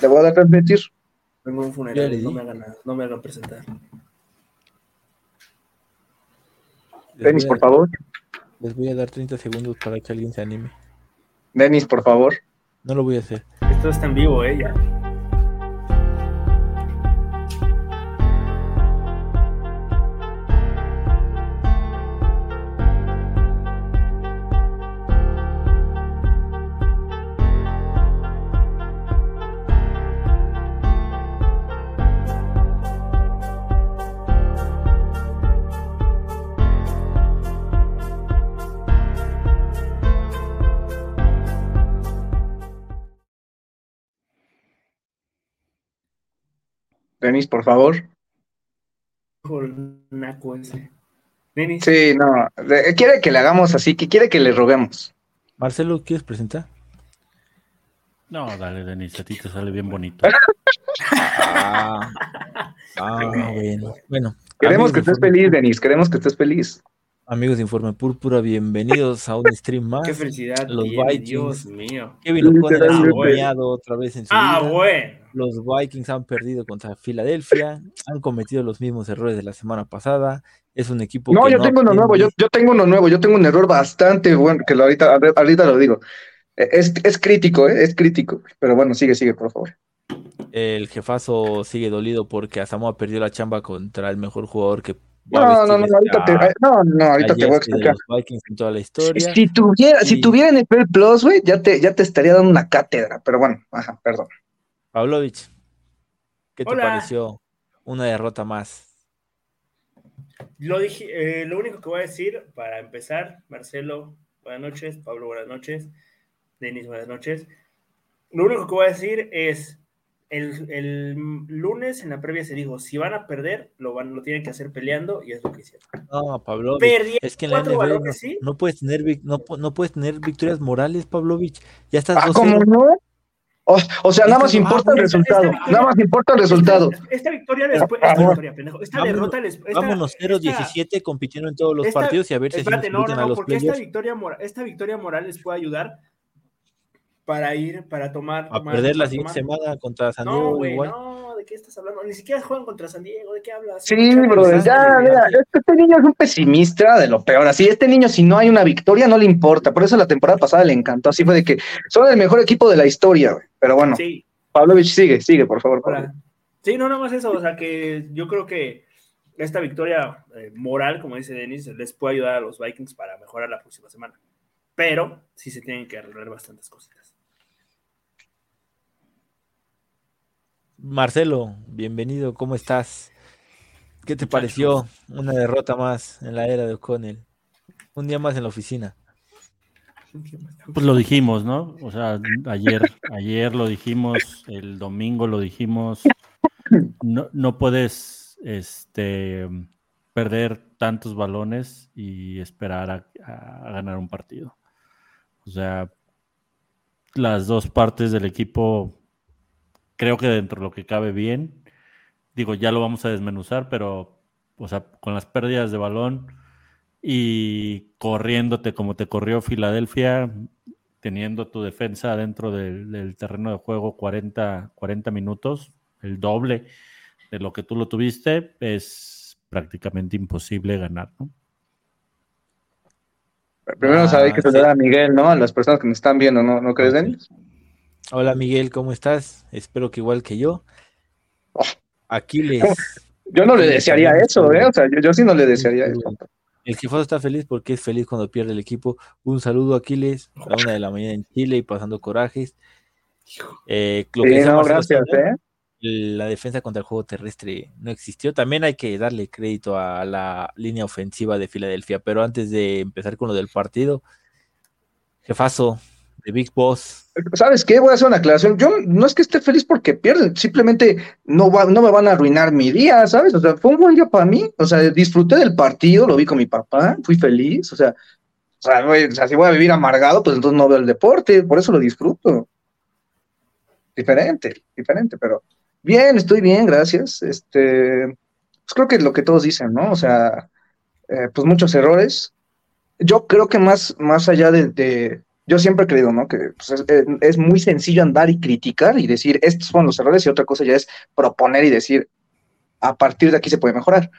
Le voy a dar transmitir. Tengo un funeral, no me hagan nada, no me hagan presentar. Denis, por favor. Les voy a dar 30 segundos para que alguien se anime. Denis, por favor. No lo voy a hacer. Esto está en vivo, ¿eh? Ya. Denis, por favor. Por naco ese. Denis. Sí, no. Quiere que le hagamos así, que quiere que le roguemos. Marcelo, ¿quieres presentar? No, dale, Denis, a ti te sale bien bonito. ah, ah, bueno. bueno queremos que estés feliz, Denis, queremos que estés feliz. Amigos de Informe Púrpura, bienvenidos a un stream más. Qué felicidad, los Vikings. Dios mío. Kevin O'Connor ha soñado otra vez en su Ah, vida. bueno. Los Vikings han perdido contra Filadelfia, han cometido los mismos errores de la semana pasada. Es un equipo no, que yo no tengo uno nuevo, yo, yo tengo uno nuevo, yo tengo un error bastante bueno, que lo ahorita, ahorita lo digo. Es, es crítico, ¿eh? es crítico, pero bueno, sigue, sigue, por favor. El jefazo sigue dolido porque Asamoah perdió la chamba contra el mejor jugador que no, no, no, ahorita te, no, no, ahorita te voy a explicar. En toda la historia. Si tuviera, y... si tuviera en el Plus, güey, ya te, ya te estaría dando una cátedra, pero bueno, ajá, perdón. Pavlovich, ¿qué te Hola. pareció una derrota más? Lo, dije, eh, lo único que voy a decir para empezar, Marcelo, buenas noches, Pablo, buenas noches, Denis, buenas noches. Lo único que voy a decir es, el, el, lunes en la previa se dijo, si van a perder, lo, van, lo tienen que hacer peleando y es lo que hicieron. No, Pavlovich, Perdieron es que en la NFL no, balones, ¿sí? no puedes tener no, no, puedes tener victorias morales, Pavlovich. Ya estás Ah, 2-0. ¿cómo no? O, o sea, nada más Esta- importa ah, el esta- resultado, victoria- nada más importa el resultado. Esta, esta victoria después, esta victoria, pendejo, esta Vámonos- derrota les, esta, Vámonos esta- 0-17 compitiendo en todos los esta- partidos y a ver si Espérate, no, no, no, los porque esta victoria, mora- esta victoria moral les puede ayudar para ir, para tomar. A tomar- perder la siguiente semana contra San No, Diego güey, igual. no, ¿de qué estás hablando? Ni siquiera juegan contra San Diego, ¿de qué hablas? Sí, Son bro, ya, mira, este, este niño es un pesimista de lo peor. Así, este niño, si no hay una victoria, no le importa. Por eso la temporada pasada le encantó. Así fue de que son el mejor equipo de la historia, güey. Pero bueno, Sí, Pavlovich, sigue, sigue, por favor. Pablo. Sí, no, nada más eso, o sea que yo creo que esta victoria eh, moral, como dice Denis, les puede ayudar a los Vikings para mejorar la próxima semana. Pero sí se tienen que arreglar bastantes cositas. Marcelo, bienvenido, ¿cómo estás? ¿Qué te pareció una derrota más en la era de O'Connell? Un día más en la oficina. Pues lo dijimos, ¿no? O sea, ayer, ayer lo dijimos, el domingo lo dijimos. No, no puedes este, perder tantos balones y esperar a, a ganar un partido. O sea, las dos partes del equipo creo que dentro de lo que cabe bien. Digo, ya lo vamos a desmenuzar, pero o sea, con las pérdidas de balón y corriéndote como te corrió Filadelfia, teniendo tu defensa dentro del, del terreno de juego 40, 40 minutos, el doble de lo que tú lo tuviste, es prácticamente imposible ganar, ¿no? Primero Ah, hay que sí. saludar a Miguel, ¿no? A las personas que me están viendo, ¿no? ¿No crees. Denis? Hola Miguel, ¿cómo estás? Espero que igual que yo. Aquiles. Yo no le desearía eso, ¿eh? O sea, yo, yo sí no le desearía eso. El jefazo está feliz porque es feliz cuando pierde el equipo. Un saludo Aquiles, a una de la mañana en Chile y pasando corajes. Eh, lo Sí, no, gracias, ¿eh? la defensa contra el juego terrestre no existió. También hay que darle crédito a la línea ofensiva de Filadelfia. Pero antes de empezar con lo del partido, jefazo de Big Boss, ¿Sabes qué? Voy a hacer una aclaración. Yo no es que esté feliz porque pierden, simplemente no, no me van a arruinar mi día, ¿sabes? O sea, fue un buen día para mí. O sea, disfruté del partido, lo vi con mi papá, fui feliz. O sea, o sea, si voy a vivir amargado, pues entonces no veo el deporte, por eso lo disfruto. Diferente, diferente, pero bien, estoy bien, gracias. Este, pues creo que es lo que todos dicen, ¿no? O sea, eh, pues muchos errores. Yo creo que más, más allá de, yo siempre he creído, ¿no? Que pues, es, muy sencillo andar y criticar y decir, estos fueron los errores y otra cosa ya es proponer y decir, a partir de aquí se puede mejorar.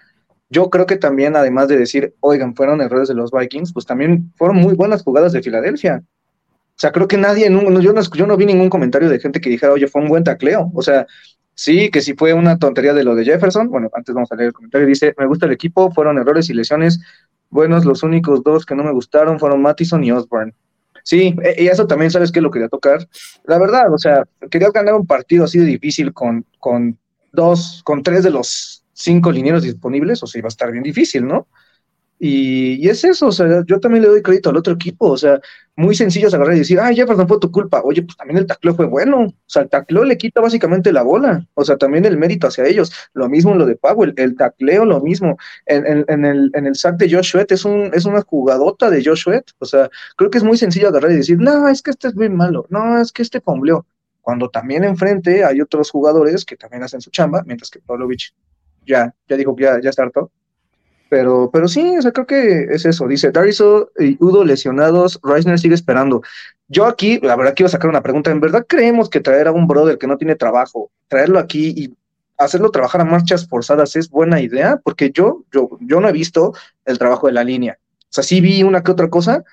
Yo creo que también, además de decir, oigan, fueron errores de los Vikings, pues también fueron muy buenas jugadas de Filadelfia. O sea, creo que nadie, yo, no, yo no vi ningún comentario de gente que dijera, oye, fue un buen tacleo. O sea, sí, que si fue una tontería de lo de Jefferson. Bueno, antes vamos a leer el comentario. Dice, me gusta el equipo, fueron errores y lesiones. Buenos, los únicos dos que no me gustaron fueron Mattison y Osborne. Sí, e, y eso también sabes que lo quería tocar. La verdad, o sea, quería ganar un partido así de difícil con, con dos, con tres de los cinco linieros disponibles, o sea, iba a estar bien difícil, ¿no? Y, es eso, o sea, yo también le doy crédito al otro equipo, o sea, muy sencillo agarrar y decir, ay, Jefferson fue tu culpa, oye, pues también el tacleo fue bueno, o sea, el tacleo le quita básicamente la bola, o sea, también el mérito hacia ellos, lo mismo en lo de Powell, el tacleo, lo mismo, en, en, el, en el sack de Josh es, un, es una jugadota de Josh o sea, creo que es muy sencillo agarrar y decir, no, es que este es muy malo, no, es que este fombleó, cuando también enfrente hay otros jugadores que también hacen su chamba, mientras que Pavlovich ya, ya dijo que ya, ya está harto. Pero, pero sí, o sea, creo que es eso. Dice Dariso y Udo lesionados, Reisner sigue esperando. Yo aquí, la verdad, quiero sacar una pregunta. ¿En verdad creemos que traer a un brother que no tiene trabajo, traerlo aquí y hacerlo trabajar a marchas forzadas es buena idea? Porque yo, yo, yo no he visto el trabajo de la línea. O sea, sí vi una que otra cosa,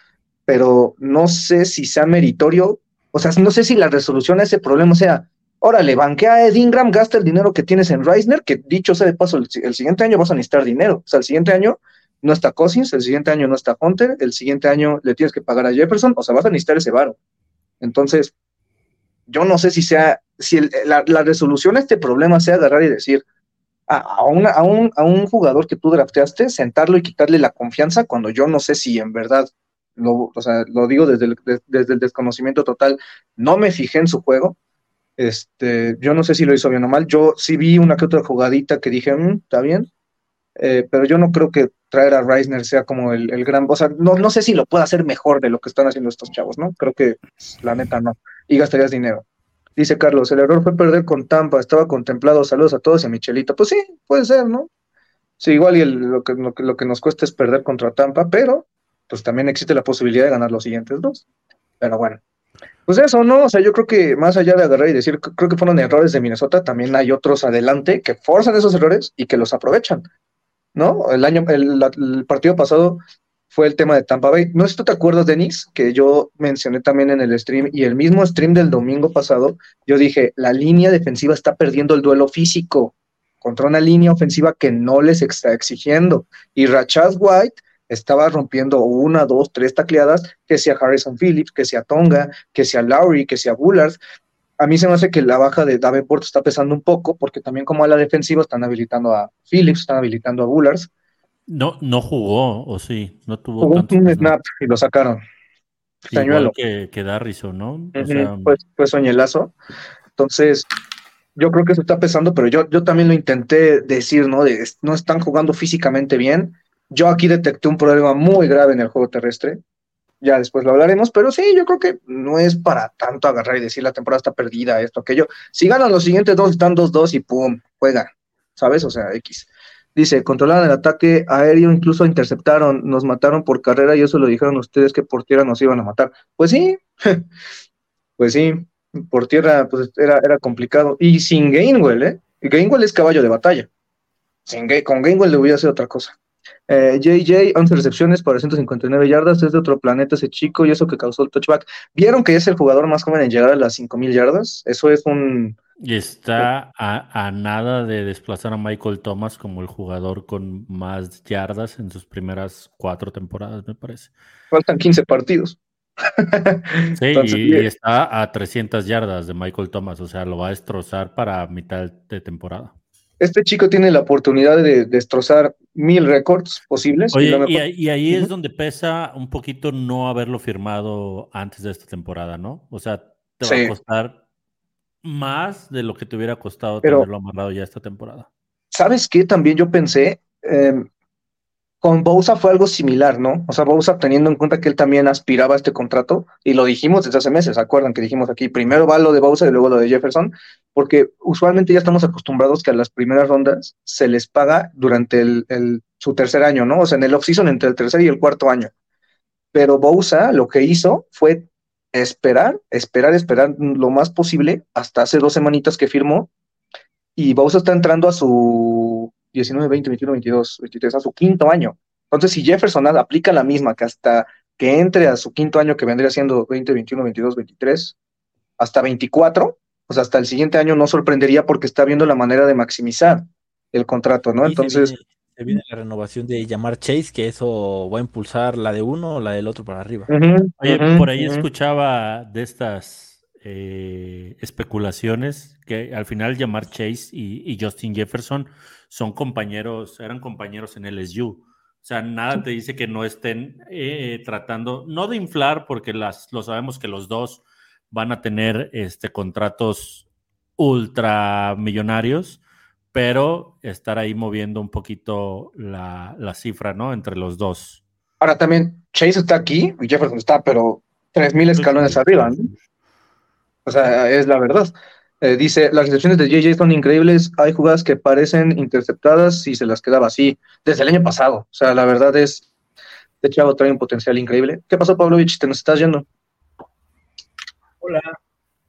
pero no sé si sea meritorio. O sea, no sé si la resolución a ese problema sea Órale, banquea a Ed Ingram, gasta el dinero que tienes en Reisner, que dicho sea de paso, el, siguiente año vas a necesitar dinero. O sea, el siguiente año no está Cousins, el siguiente año no está Hunter, el siguiente año le tienes que pagar a Jefferson, o sea, vas a necesitar ese varo. Entonces, yo no sé si sea, si la, resolución a este problema sea agarrar y decir a, un jugador que tú drafteaste, sentarlo y quitarle la confianza cuando yo no sé si en verdad, lo, o sea, lo digo desde desde el desconocimiento total, no me fijé en su juego, este, yo no sé si lo hizo bien o mal. Yo sí vi una que otra jugadita que dije, mm, está bien, eh, pero yo no creo que traer a Reisner sea como el, gran. O sea, no, no sé si lo pueda hacer mejor de lo que están haciendo estos chavos, ¿no? Creo que la neta no. Y gastarías dinero. Dice Carlos, el error fue perder con Tampa, estaba contemplado. Saludos a todos y a Michelito. Pues sí, puede ser, ¿no? Sí, igual y lo, que, lo, que, lo que nos cuesta es perder contra Tampa, pero pues también existe la posibilidad de ganar los siguientes dos. Pero bueno, pues eso, ¿no? O sea, yo creo que más allá de agarrar y decir, creo que fueron errores de Minnesota, también hay otros adelante que forzan esos errores y que los aprovechan, ¿no? El año, el, partido pasado fue el tema de Tampa Bay. No sé si tú te acuerdas, Denis, que yo mencioné también en el stream y el mismo stream del domingo pasado, yo dije, la línea defensiva está perdiendo el duelo físico contra una línea ofensiva que no les está exigiendo. Y Rachad White estaba rompiendo una, dos, tres tacleadas, que sea Harrison Phillips, que sea Tonga, que sea Lowry, que sea Bullard. A mí se me hace que la baja de Davenport está pesando un poco, porque también como a la defensiva están habilitando a Phillips, están habilitando a Bullard. No, no jugó, o sí, no tuvo jugó un snap y lo sacaron. Igual que, que Darrison, ¿no? pues, pues soñelazo. Entonces, yo creo que eso está pesando, pero yo, yo también lo intenté decir, ¿no? De, no están jugando físicamente bien yo aquí detecté un problema muy grave en el juego terrestre. Ya después lo hablaremos, pero sí, yo creo que no es para tanto agarrar y decir la temporada está perdida, esto, aquello. Si ganan los siguientes dos, están 2-2 y pum, juega, ¿sabes? O sea, X. Dice, controlaron el ataque aéreo, incluso interceptaron, nos mataron por carrera y eso lo dijeron ustedes que por tierra nos iban a matar. Pues sí, pues sí, por tierra pues era, era complicado. Y sin Gainwell, ¿eh? Gainwell es caballo de batalla. Sin, con Gainwell le hubiera sido otra cosa. JJ, eh, 11 recepciones para 159 yardas, es de otro planeta ese chico y eso que causó el touchback. ¿Vieron que es el jugador más joven en llegar a las 5000 yardas? Eso es un... Y está a, nada de desplazar a Michael Thomas como el jugador con más yardas en sus primeras cuatro temporadas, me parece. Faltan 15 partidos. sí, y, está a 300 yardas de Michael Thomas, o sea, lo va a destrozar para mitad de temporada este chico tiene la oportunidad de destrozar mil récords posibles. y, ahí es donde pesa un poquito no haberlo firmado antes de esta temporada, ¿no? O sea, te va a costar más de lo que te hubiera costado tenerlo amarrado ya esta temporada. ¿Sabes qué? También yo pensé, em, con Bousa fue algo similar, ¿no? O sea, Bousa teniendo en cuenta que él también aspiraba a este contrato, y lo dijimos desde hace meses, ¿se acuerdan que dijimos aquí? Primero va lo de Bousa y luego lo de Jefferson, porque usualmente ya estamos acostumbrados que a las primeras rondas se les paga durante el, su tercer año, ¿no? O sea, en el off-season entre el tercer y el cuarto año. Pero Bousa lo que hizo fue esperar, esperar, esperar lo más posible hasta hace dos semanitas que firmó y Bosa está entrando a su 19, 20, 21, 22, 23, a su quinto año. Entonces, si Jefferson aplica la misma, que hasta que entre a su quinto año, que vendría siendo 20, 21, 22, 23, hasta 24, pues hasta el siguiente año no sorprendería porque está viendo la manera de maximizar el contrato, ¿no? Entonces... Se viene, la renovación de llamar Chase, que eso va a impulsar la de uno o la del otro para arriba. Oye, por ahí escuchaba de estas eh, especulaciones que al final llamar Chase y, Justin Jefferson son compañeros, eran compañeros en LSU. O sea, nada te dice que no estén eh, tratando, no de inflar, porque las, lo sabemos que los dos van a tener este, contratos ultramillonarios, pero estar ahí moviendo un poquito la, cifra, ¿no? Entre los dos. Ahora también, Chase está aquí y Jefferson está, pero 3.000 escalones arriba, ¿no? O sea, es la verdad. Eh, dice, las recepciones de JJ son increíbles, hay jugadas que parecen interceptadas y se las quedaba así, desde el año pasado. O sea, la verdad es, de Chavo trae un potencial increíble. ¿Qué pasó, Pavlovich? ¿Te nos estás yendo? Hola,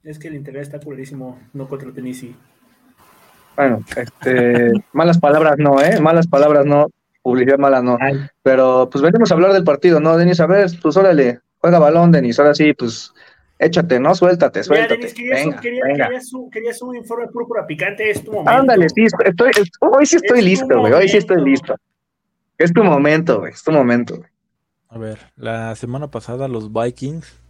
es que el interés está culerísimo, no contra Tennessee. Bueno, este, malas palabras no, ¿eh? Malas palabras no, publicidad mala no. Pero pues venimos a hablar del partido, ¿no, Denis? A ver, pues órale, juega balón, Denis, ahora sí, pues échate, ¿no? Suéltate, suéltate. Denis, querías, un, informe púrpura picante, es tu momento. Ándale, sí, estoy, hoy sí estoy listo, güey, hoy sí estoy listo. Es tu momento, güey, es tu momento, güey. A ver, la semana pasada los Vikings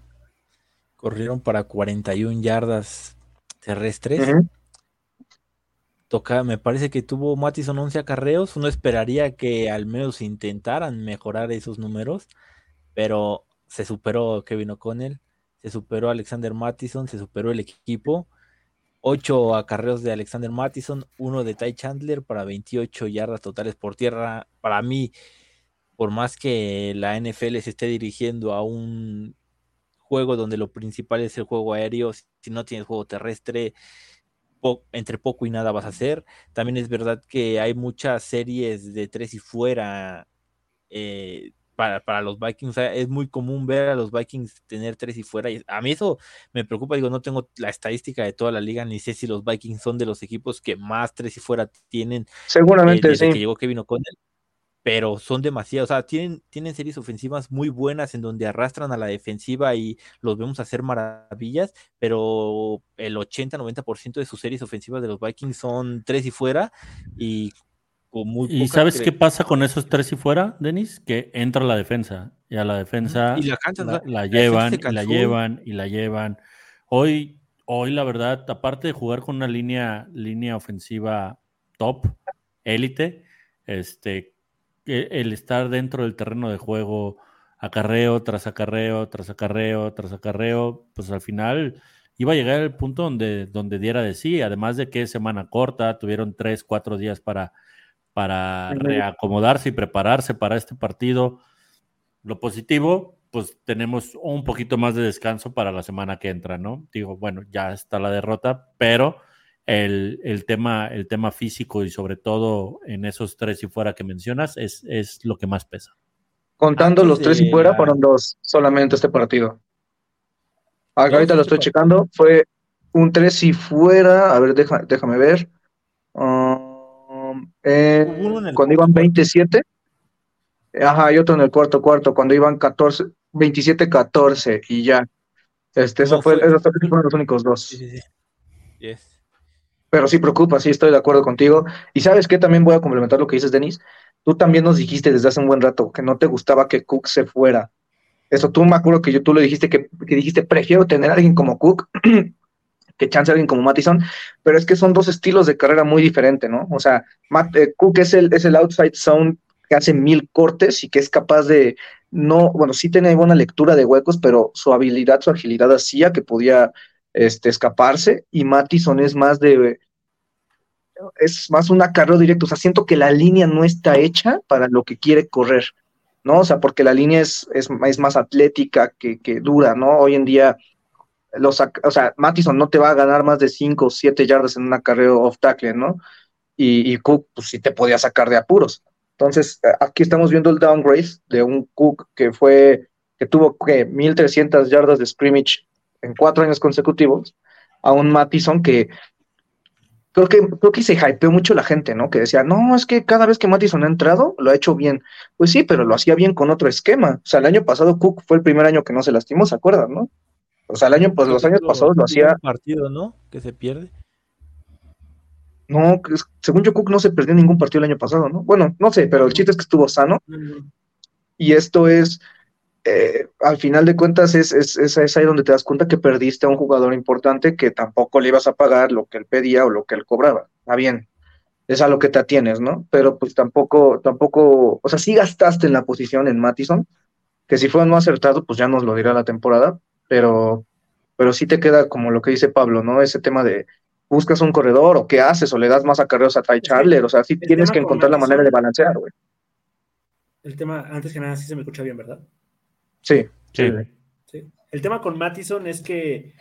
corrieron para 41 yardas terrestres. Toca, me parece que tuvo Mattison 11 acarreos. Uno esperaría que al menos intentaran mejorar esos números, pero se superó Kevin O'Connell, se superó Alexander Mattison, se superó el equipo. 8 acarreos de Alexander Mattison, uno de Ty Chandler para 28 yardas totales por tierra. Para mí, por más que la NFL se esté dirigiendo a un juego donde lo principal es el juego aéreo, si no tienes juego terrestre, entre poco y nada vas a hacer. También es verdad que hay muchas series de tres y fuera eh, para, los Vikings. es muy común ver a los Vikings tener tres y fuera. Y a mí eso me preocupa. Digo, no tengo la estadística de toda la liga, ni sé si los Vikings son de los equipos que más tres y fuera tienen. Seguramente eh, desde que llegó Kevin O'Connell pero son demasiados, o sea, tienen, tienen series ofensivas muy buenas en donde arrastran a la defensiva y los vemos hacer maravillas, pero el 80-90% de sus series ofensivas de los Vikings son tres y fuera y con muy ¿Y sabes qué pasa con esos tres y fuera, Denis? Que entra la defensa y a la defensa y la, la, llevan, y la llevan y la llevan. Hoy, hoy la verdad, aparte de jugar con una línea, línea ofensiva top, élite, este, el estar dentro del terreno de juego, acarreo tras acarreo, tras acarreo, tras acarreo, pues al final iba a llegar el punto donde, donde diera de sí, además de que semana corta, tuvieron tres, cuatro días para, para reacomodarse y prepararse para este partido. Lo positivo, pues tenemos un poquito más de descanso para la semana que entra, ¿no? Digo, bueno, ya está la derrota, pero el, tema, el tema físico y sobre todo en esos tres y fuera que mencionas es, es lo que más pesa. Contando los tres y fuera, fueron dos solamente este partido. Ah, ahorita lo estoy checando. Fue un tres y fuera. A ver, déjame ver. Um, cuando iban 27. Ajá, y otro en el cuarto cuarto, cuando iban 14, 27-14 y ya. Este, eso fue, esos fueron los únicos dos. Sí, sí, sí pero sí preocupa, sí estoy de acuerdo contigo. Y sabes qué, también voy a complementar lo que dices, Denis. Tú también nos dijiste desde hace un buen rato que no te gustaba que Cook se fuera. Eso tú me acuerdo que yo, tú le dijiste que, dijiste, prefiero tener a alguien como Cook que chance alguien como Mattison, pero es que son dos estilos de carrera muy diferentes, ¿no? O sea, eh, Cook es el, es el outside zone que hace mil cortes y que es capaz de no, bueno, sí tiene buena lectura de huecos, pero su habilidad, su agilidad hacía que podía este, escaparse y Mattison es más de es más un acarreo directo, o sea, siento que la línea no está hecha para lo que quiere correr, ¿no? O sea, porque la línea es, es, más atlética que, dura, ¿no? Hoy en día, los, o sea, Mattison no te va a ganar más de 5 o 7 yardas en un acarreo off tackle, ¿no? Y, Cook, pues sí te podía sacar de apuros. Entonces, aquí estamos viendo el downgrade de un Cook que fue que tuvo que 1300 yardas de scrimmage en cuatro años consecutivos, a un Mattison que creo que, creo que se hypeó mucho la gente, ¿no? Que decía, no, es que cada vez que Mattison ha entrado, lo ha hecho bien. Pues sí, pero lo hacía bien con otro esquema. O sea, el año pasado Cook fue el primer año que no se lastimó, ¿se acuerdan, no? O sea, el año, pues los años pasados lo hacía. partido, ¿no? Que se pierde. No, según yo, Cook no se perdió ningún partido el año pasado, ¿no? Bueno, no sé, pero el chiste es que estuvo sano. Y esto es, eh, al final de cuentas, es, es, es, ahí donde te das cuenta que perdiste a un jugador importante que tampoco le ibas a pagar lo que él pedía o lo que él cobraba. Está bien, es a lo que te atienes, ¿no? Pero pues tampoco, tampoco, o sea, sí gastaste en la posición en Mattison, que si fue no acertado, pues ya nos lo dirá la temporada, pero, pero sí te queda como lo que dice Pablo, ¿no? Ese tema de buscas un corredor o qué haces o le das más acarreos a Ty Charler, o sea, sí tienes que encontrar la manera de balancear, güey. El tema, antes que nada, sí se me escucha bien, ¿verdad? Sí, sí. El tema con Mattison es que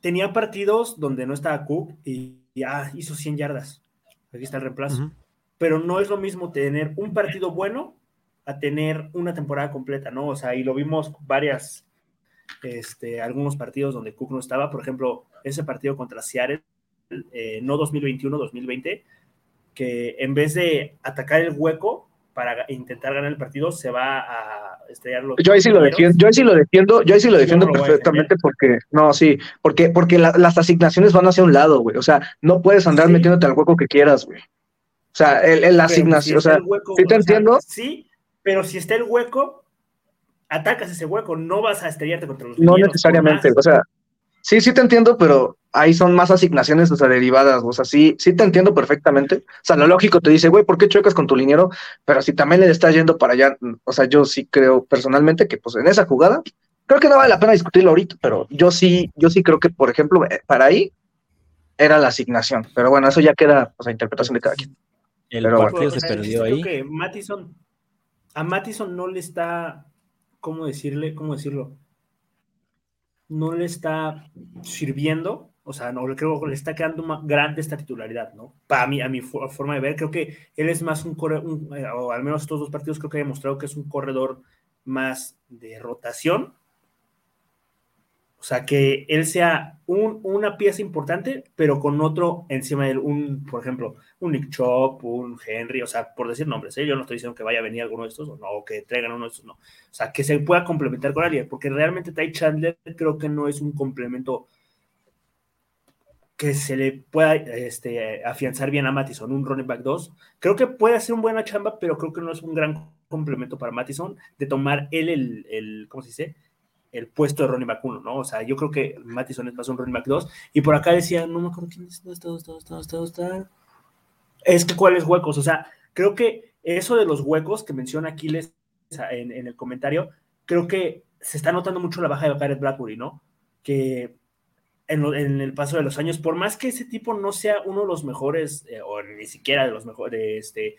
tenía partidos donde no estaba Cook y ya hizo 100 yardas. Aquí está el reemplazo. Pero no es lo mismo tener un partido bueno a tener una temporada completa, ¿no? O sea, y lo vimos varias, este, algunos partidos donde Cook no estaba. Por ejemplo, ese partido contra Seattle eh, no 2021, 2020, que en vez de atacar el hueco para intentar ganar el partido, se va a estrellar los. Yo ahí sí lo defiendo, yo ahí sí lo defiendo, yo ahí sí lo defiendo perfectamente porque, no, sí, porque, porque las asignaciones van hacia un lado, güey. O sea, no puedes andar metiéndote al hueco que quieras, güey. O sea, el, la asignación, o sea, sí te entiendo. sí, pero si está el hueco, atacas ese hueco, no vas a estrellarte contra los. No necesariamente, o sea, Sí, sí te entiendo, pero ahí son más asignaciones, o sea, derivadas, o sea, sí, sí te entiendo perfectamente. O sea, lo lógico te dice, güey, ¿por qué chocas con tu liniero? Pero si también le estás yendo para allá, o sea, yo sí creo personalmente que pues en esa jugada, creo que no vale la pena discutirlo ahorita, pero yo sí, yo sí creo que, por ejemplo, eh, para ahí era la asignación. Pero bueno, eso ya queda, o sea, interpretación de cada quien. El partido se perdió ahí. Que Mattison, a Mattison no le está, ¿cómo decirle? ¿Cómo decirlo? no le está sirviendo, o sea, no creo que le está quedando más grande esta titularidad, ¿no? Para mí, a mi forma de ver, creo que él es más un corredor, eh, o al menos estos dos partidos creo que ha demostrado que es un corredor más de rotación o sea, que él sea un, una pieza importante, pero con otro encima de él, un, por ejemplo, un Nick Chop, un Henry, o sea, por decir nombres, ¿eh? yo no estoy diciendo que vaya a venir alguno de estos, o no, que traigan uno de estos, no. O sea, que se pueda complementar con alguien, porque realmente Ty Chandler creo que no es un complemento que se le pueda este, afianzar bien a Mattison, un running back 2. Creo que puede hacer una buena chamba, pero creo que no es un gran complemento para Mattison de tomar él el, el ¿cómo se dice? El puesto de Ronnie Mac 1, ¿no? O sea, yo creo que Mattison es más un Ronnie Mac 2. Y por acá decía, no me acuerdo quién es. Es que cuáles huecos, o sea, creo que eso de los huecos que menciona Aquiles en, en el comentario, creo que se está notando mucho la baja de Garrett Blackbury, ¿no? Que en, en, el paso de los años, por más que ese tipo no sea uno de los mejores, eh, o ni siquiera de los mejores, de este,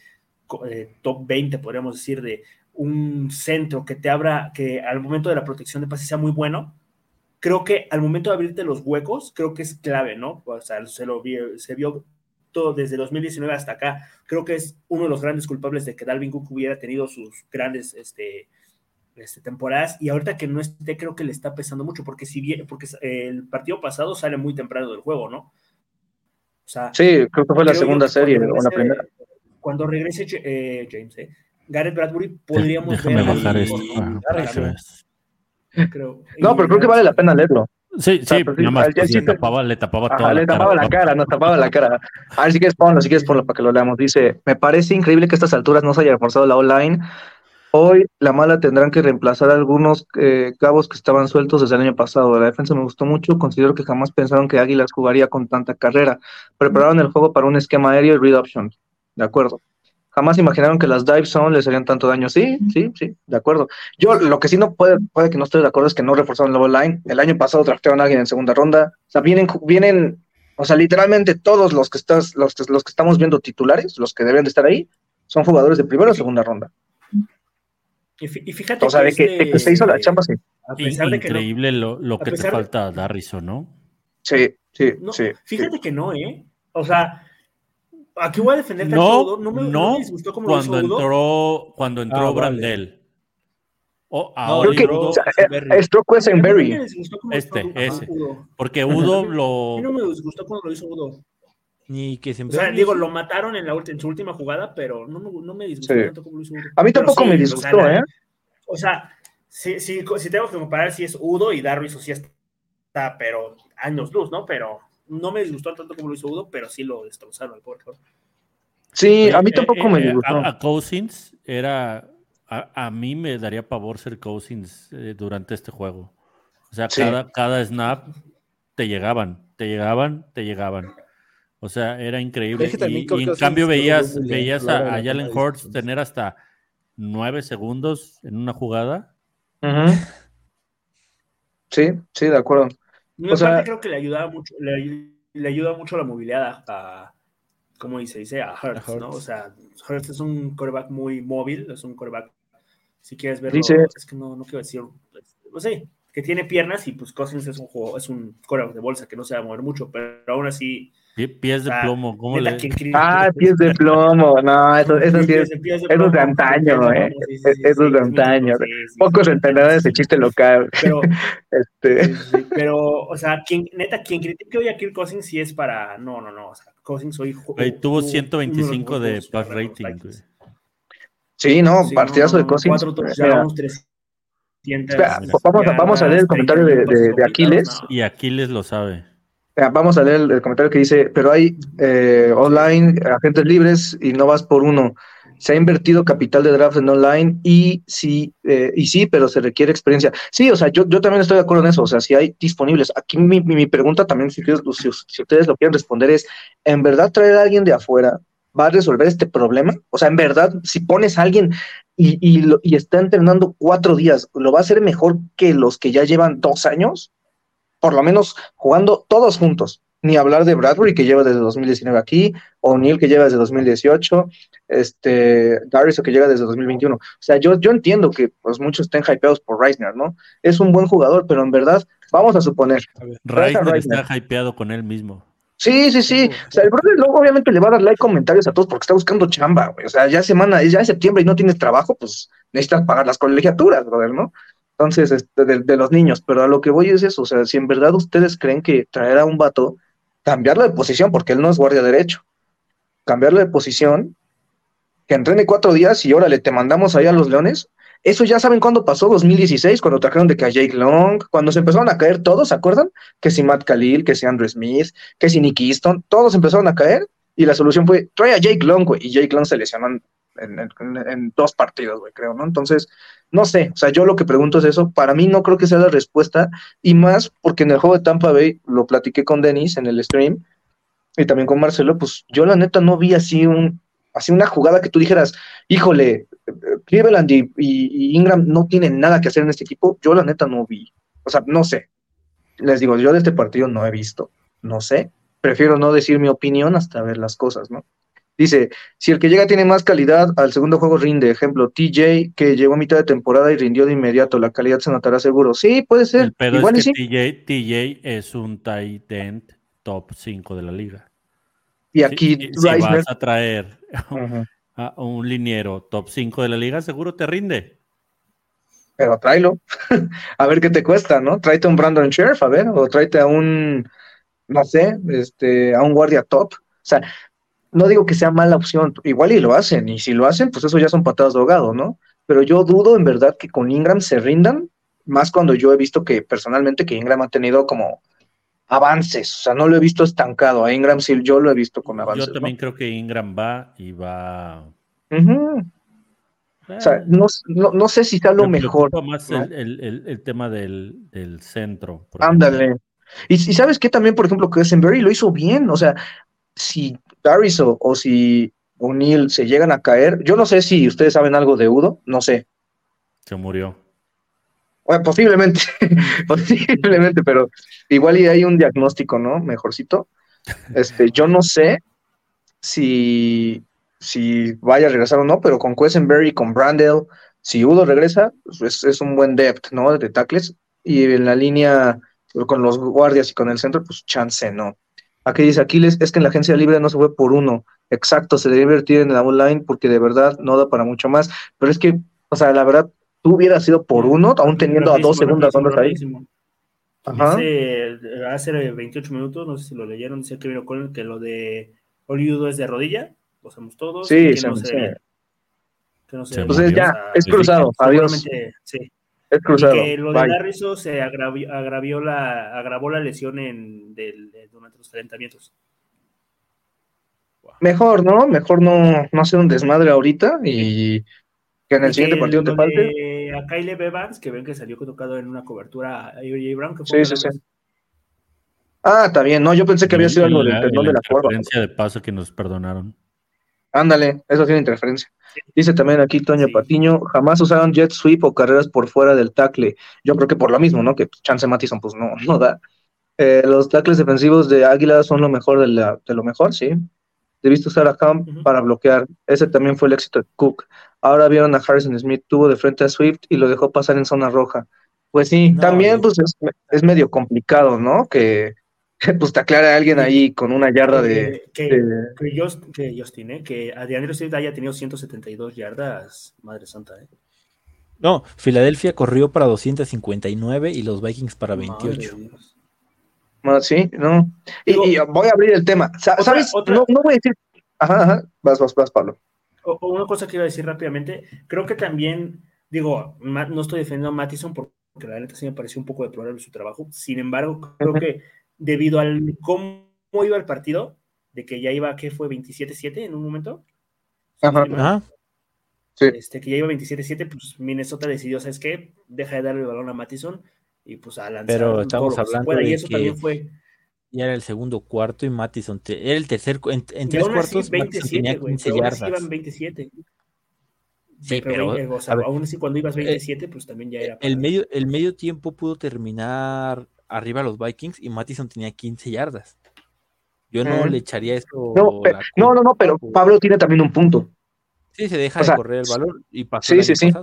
eh, top 20, podríamos decir, de, un centro que te abra, que al momento de la protección de pase sea muy bueno, creo que al momento de abrirte los huecos, creo que es clave, ¿no? O sea, se, lo vio, se vio todo desde 2019 hasta acá. Creo que es uno de los grandes culpables de que Dalvin Cook hubiera tenido sus grandes este, este, temporadas y ahorita que no esté, creo que le está pesando mucho, porque si bien, porque el partido pasado sale muy temprano del juego, ¿no? O sea, sí, creo que fue la segunda serie o la primera. Cuando regrese eh, James, eh, Gareth Bradbury podríamos Déjame bajar esto. no, pero creo que vale la pena leerlo. Sí, sí, nada más, pues, le, tapaba, le tapaba toda le tapaba la cara, nos tapaba la cara. A ver si quieres ponlo, si quieres ponlo para que lo leamos. Dice, me parece increíble que a estas alturas no se haya reforzado la online. Hoy la mala tendrán que reemplazar algunos eh, cabos que estaban sueltos desde el año pasado. La defensa me gustó mucho, considero que jamás pensaron que Águilas jugaría con tanta carrera. Prepararon el juego para un esquema aéreo y read option. De acuerdo jamás imaginaron que las dive zone les harían tanto daño. Sí, sí, sí, de acuerdo. Yo lo que sí no puede, puede que no estoy de acuerdo es que no reforzaron la line. El año pasado draftearon a alguien en segunda ronda. O sea, vienen, vienen, o sea, literalmente todos los que estás, los, los que estamos viendo titulares, los que deben de estar ahí, son jugadores de primera o segunda ronda. Y, fíjate o sea, que, que, se hizo la chamba, sí. Increíble lo, lo que te falta a Darrison, ¿no? Sí, sí, sí. Fíjate que no, ¿eh? O sea, Aquí voy a defender no, no me, no, cuando entró cuando entró ah, Brandel. O a No, Oli Creo que Udo, o sea, Quesenberry. es me disgustó cómo Este, ese. Udo. porque Udo A mí no lo. me disgustó cuando lo hizo Udo. Ni que se O sea, digo, lo mataron en, la, en su última jugada, pero no me, no me disgustó Sí. tanto como lo hizo Udo. A mí Pero tampoco sí, me o sea, disgustó, ¿eh? O sea, si, si, si tengo que comparar si es Udo y Darwish o si está, pero años luz, ¿no? Pero no me disgustó tanto como lo hizo Udo, pero sí lo destrozaron al pobre. Sí, a mí Eh, tampoco eh, me eh, disgustó. A, a Cousins era. A, a mí me daría pavor ser Cousins eh, durante este juego. O sea, Sí. cada, cada snap te llegaban, te llegaban, te llegaban. O sea, era increíble. Es que Y, en cambio veías, veías a Jalen Hurts tener hasta nueve segundos en una jugada. Sí, sí, de acuerdo. Y O sea- creo que le ayudaba mucho, le, le ayuda mucho la movilidad a, a ¿cómo dice? Dice a Hurts, A Hurts. ¿no? O sea, Hurts es un quarterback muy móvil, es un quarterback, si quieres verlo, Dice- es que no, no quiero decir, pues sí, que tiene piernas y pues Cousins es un juego, es un quarterback de bolsa que no se va a mover mucho, pero aún así, Pies de Ah, plomo, ¿cómo le-. Ah, pies de plomo. No, eso, eso sí es. Eso es de antaño, eh. Eso es de antaño. Pocos sí, ese chiste local. Pero, Este, Sí, sí, Pero, o sea, quien, neta, quien critique hoy a Kirk Cousins sí es para. No, no, no. O sea, Cousins hoy. Güey, tuvo uno los 125 de pass rating, Vikings. sí, no, Sí, partidazo no, de Cousins. Cuatro Mira, touchdowns, 300 espera, vamos, a, vamos a leer el comentario de, de- de Aquiles. Y Aquiles lo sabe. Mira, Vamos a leer el, comentario que dice, pero hay eh, online, agentes libres y no vas por uno. Se ha invertido capital de draft en online y sí, eh, y sí, pero se requiere experiencia. Sí, o sea, yo, yo también estoy de acuerdo en eso. O sea, si hay disponibles. Aquí mi, mi- pregunta también, si si, si ustedes lo quieren responder, es: ¿en verdad traer a alguien de afuera va a resolver este problema? O sea, en verdad, si pones a alguien y, y está entrenando cuatro días, ¿lo va a hacer mejor que los que ya llevan dos años? Por lo menos jugando todos juntos. Ni hablar de Bradbury, que lleva desde 2019 aquí, o Neil, que lleva desde 2018, este, Darius, que llega desde 2021. O sea, yo, yo entiendo que pues, muchos estén hypeados por Reisner, ¿no? Es un buen jugador, pero en verdad, vamos a suponer, Reisner Reisner. está hypeado con él mismo. Sí, sí, sí. O sea, el brother luego obviamente le va a dar like comentarios a todos porque está buscando chamba, güey. O sea, ya semana, ya es septiembre y no tienes trabajo, pues necesitas pagar las colegiaturas, brother, ¿no? Entonces, este, de, de los niños. Pero a lo que voy es eso. O sea, si en verdad ustedes creen que traer a un vato, cambiarlo de posición, porque él no es guardia derecho, cambiarlo de posición, que entrene cuatro días y órale, te mandamos ahí a los leones. Eso ya saben cuándo pasó, 2016, cuando trajeron de que a Jake Long, cuando se empezaron a caer todos, ¿se acuerdan? Que si Matt Khalil, que si Andrew Smith, que si Nick Easton, todos empezaron a caer y la solución fue, trae a Jake Long, güey, y Jake Long se lesionó en, en- en- dos partidos, güey, creo, ¿no? Entonces, no sé, o sea, yo lo que pregunto es eso, para mí no creo que sea la respuesta, y más porque en el juego de Tampa Bay, lo platiqué con Denis en el stream, y también con Marcelo, pues yo la neta no vi así un, así una jugada que tú dijeras, híjole, eh, Cleveland y, y- y Ingram no tienen nada que hacer en este equipo, yo la neta no vi, o sea, no sé, les digo, yo de este partido no he visto, no sé, prefiero no decir mi opinión hasta ver las cosas, ¿no? Dice, si el que llega tiene más calidad, al segundo juego rinde. Ejemplo, TJ, que llegó a mitad de temporada y rindió de inmediato. La calidad se notará seguro. Sí, puede ser. El pedo Igual es y que sí. TJ, TJ es un tight end top 5 de la liga. Y aquí si, vas a traer a un liniero top 5 de la liga, seguro te rinde. Pero tráelo. a ver qué te cuesta, ¿no? Tráete a un Brandon Sheriff, a ver, o tráete a un, no sé, este, a un guardia top. O sea, no digo que sea mala opción, igual y lo hacen, y si lo hacen, pues eso ya son patadas de ahogado, ¿no? Pero yo dudo en verdad que con Ingram se rindan, más cuando yo he visto que personalmente que Ingram ha tenido como avances, o sea, no lo he visto estancado, a Ingram sí yo lo he visto con avances. Yo también creo que Ingram va y va. Ujú. O sea, no, no, no sé si sea lo Me mejor. más el, el- el- tema del, del centro. Ándale. Y, y sabes que también, por ejemplo, Quesenberry lo hizo bien. O sea, si Darius o, o si O'Neill se llegan a caer, yo no sé si ustedes saben algo de Udo, no sé. Se murió. Bueno, posiblemente, posiblemente, pero igual y hay un diagnóstico, ¿no? Mejorcito. Este, yo no sé si, si vaya a regresar o no, pero con Quesenberry, con Brandel, si Udo regresa, pues es, es un buen depth, ¿no? De tackles. Y en la línea con los guardias y con el centro, pues chance, ¿no? Aquí dice Aquiles, es que en la agencia libre no se fue por uno. Exacto, se debe invertir en la online porque de verdad no da para mucho más. Pero es que, o sea, la verdad, tú hubieras sido por uno, aún teniendo a dos segundas rondas ahí. Ajá. Dice, hace 28 minutos, no sé si lo leyeron, dice Kevin O'Connell que lo de Hollywood es de rodilla, lo hacemos todos. Sí, que no se, que no se, pues ya, es cruzado, adiós. Sí. Es cruzado. Y que lo de Larrizo se agravió, la, agravó la lesión en, del, durante los calentamientos. Mejor, ¿no? Mejor no, no hacer un desmadre ahorita y que en el siguiente partido te falte. A Kyle Evans, que ven que salió tocado en una cobertura a J. Brown. Que fue sí, sí, sí. Ah, está bien. No, yo pensé que había sido algo del tendón de la cuerda. de paso que nos perdonaron. Ándale, eso tiene interferencia. Dice también aquí Toño Patiño, jamás usaron jet sweep o carreras por fuera del tackle. Yo creo que por lo mismo, ¿no? Que Chance Mattison pues no, no da. Eh, los tackles defensivos de Águila son lo mejor de, de lo mejor, sí. Debiste usar a Camp para bloquear. Ese también fue el éxito de Cook. Ahora vieron a Harrison Smith, tuvo de frente a Swift y lo dejó pasar en zona roja. Pues sí, también pues es, medio complicado, ¿no? Que pues te aclare a alguien ahí con una yarda de... Que, que, Justin, ¿eh? que Adriano Swift haya tenido 172 yardas, madre santa, ¿eh? No, Filadelfia corrió para 259 y los Vikings para 28. sí, no. Y, voy a abrir el tema. ¿Sabes? No, no, voy a decir. Ajá, ajá. Vas, vas, vas, Pablo una cosa que iba a decir rápidamente, creo que también, digo, no estoy defendiendo a Mattison porque la neta sí me pareció un poco deplorable su trabajo. Sin embargo, creo que debido al cómo iba el partido, de que ya iba, ¿qué fue? 27-7 en un momento. Ajá. Sí. Este, que ya iba 27-7, pues Minnesota decidió, ¿sabes qué? Deja de darle el balón a Mattison y pues a lanzar. Pero estamos hablando de y eso también fue ya era el segundo cuarto y Mattison era el tercer en, tres cuartos 27, tenía 15 yardas. Iban 27. Sí, pero, aún así cuando ibas 27, eh, pues también ya era. El medio, el medio tiempo pudo terminar arriba a los Vikings y Mattison tenía 15 yardas. Yo no le echaría eso. No, no, no, pero Pablo tiene también un punto. Sí, se deja de correr el balón y pasó sí, sí, sí.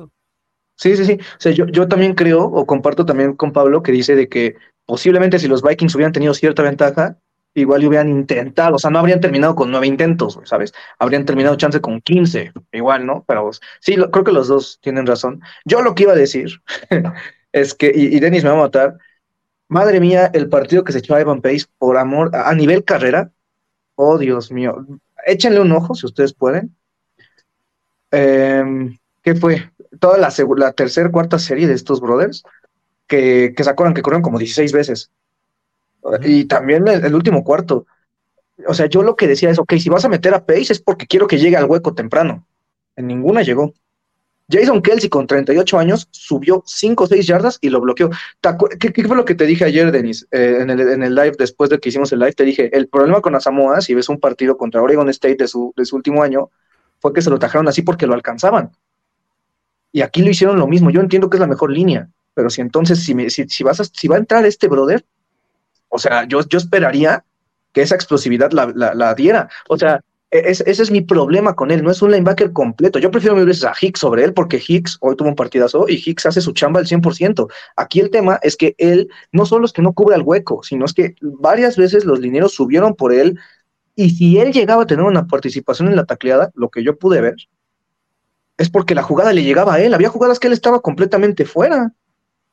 Sí, sí, sí. O sea, yo, yo también creo, o comparto también con Pablo, que dice de que posiblemente si los Vikings hubieran tenido cierta ventaja, igual hubieran intentado, o sea, no habrían terminado con nueve intentos, ¿sabes? Habrían terminado chance con quince, igual, ¿no? Pero sí, creo que los dos tienen razón. Yo lo que iba a decir es que, y, Denis me va a matar, madre mía, el partido que se echó a Evan Pace por amor, a, nivel carrera, oh Dios mío, échenle un ojo si ustedes pueden. Em, ¿Qué fue? Toda la, la tercera, cuarta serie de estos brothers que, que se acuerdan que corrieron como 16 veces. Y también el, último cuarto. O sea, yo lo que decía es, ok, si vas a meter a Pace es porque quiero que llegue al hueco temprano. En ninguna llegó. Jason Kelsey con 38 años subió 5 o 6 yardas y lo bloqueó. ¿Qué, fue lo que te dije ayer, Denis? Eh, en, el, en, el, live, después de que hicimos el live, te dije, el problema con Asamoah, si ves un partido contra Oregon State de su, de su último año, fue que se lo tajaron así porque lo alcanzaban. Y aquí lo hicieron lo mismo. Yo entiendo que es la mejor línea pero si entonces, si, me, si, vas a, si va a entrar este brother, o sea, yo, yo esperaría que esa explosividad la, la, diera. O sea, e, ese es mi problema con él, no es un linebacker completo. Yo prefiero mil veces a Hicks sobre él porque Hicks hoy tuvo un partidazo y Hicks hace su chamba al 100%. Aquí el tema es que él no solo es que no cubre el hueco, sino es que varias veces los lineros subieron por él y si él llegaba a tener una participación en la tacleada, lo que yo pude ver, es porque la jugada le llegaba a él. Había jugadas que él estaba completamente fuera.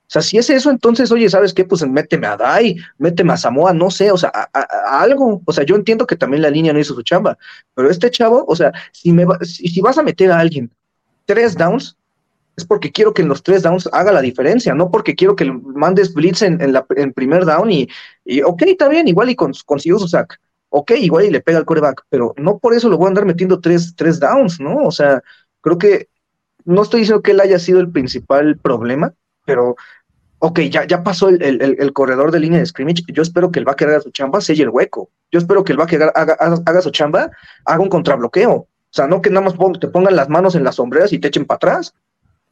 O sea, si es eso, entonces, oye, ¿sabes qué? Pues méteme a Dai, méteme a Samoa, no sé, o sea, a, algo. O sea, yo entiendo que también la línea no hizo su chamba, pero este chavo, o sea, si, me si, vas a meter a alguien tres downs, es porque quiero que en los tres downs haga la diferencia, no porque quiero que mandes blitz en, la, en primer down y, y, ok, está bien, igual y consiguió su sack, ok, igual y le pega al coreback, pero no por eso lo voy a andar metiendo tres, tres downs, ¿no? O sea, creo que no estoy diciendo que él haya sido el principal problema, pero, ok, ya, ya pasó el, el, corredor de línea de scrimmage, yo espero que el que haga su chamba, selle el hueco. Yo espero que el que haga, haga, su chamba, haga un contrabloqueo. O sea, no que nada más te pongan las manos en las sombreras y te echen para atrás.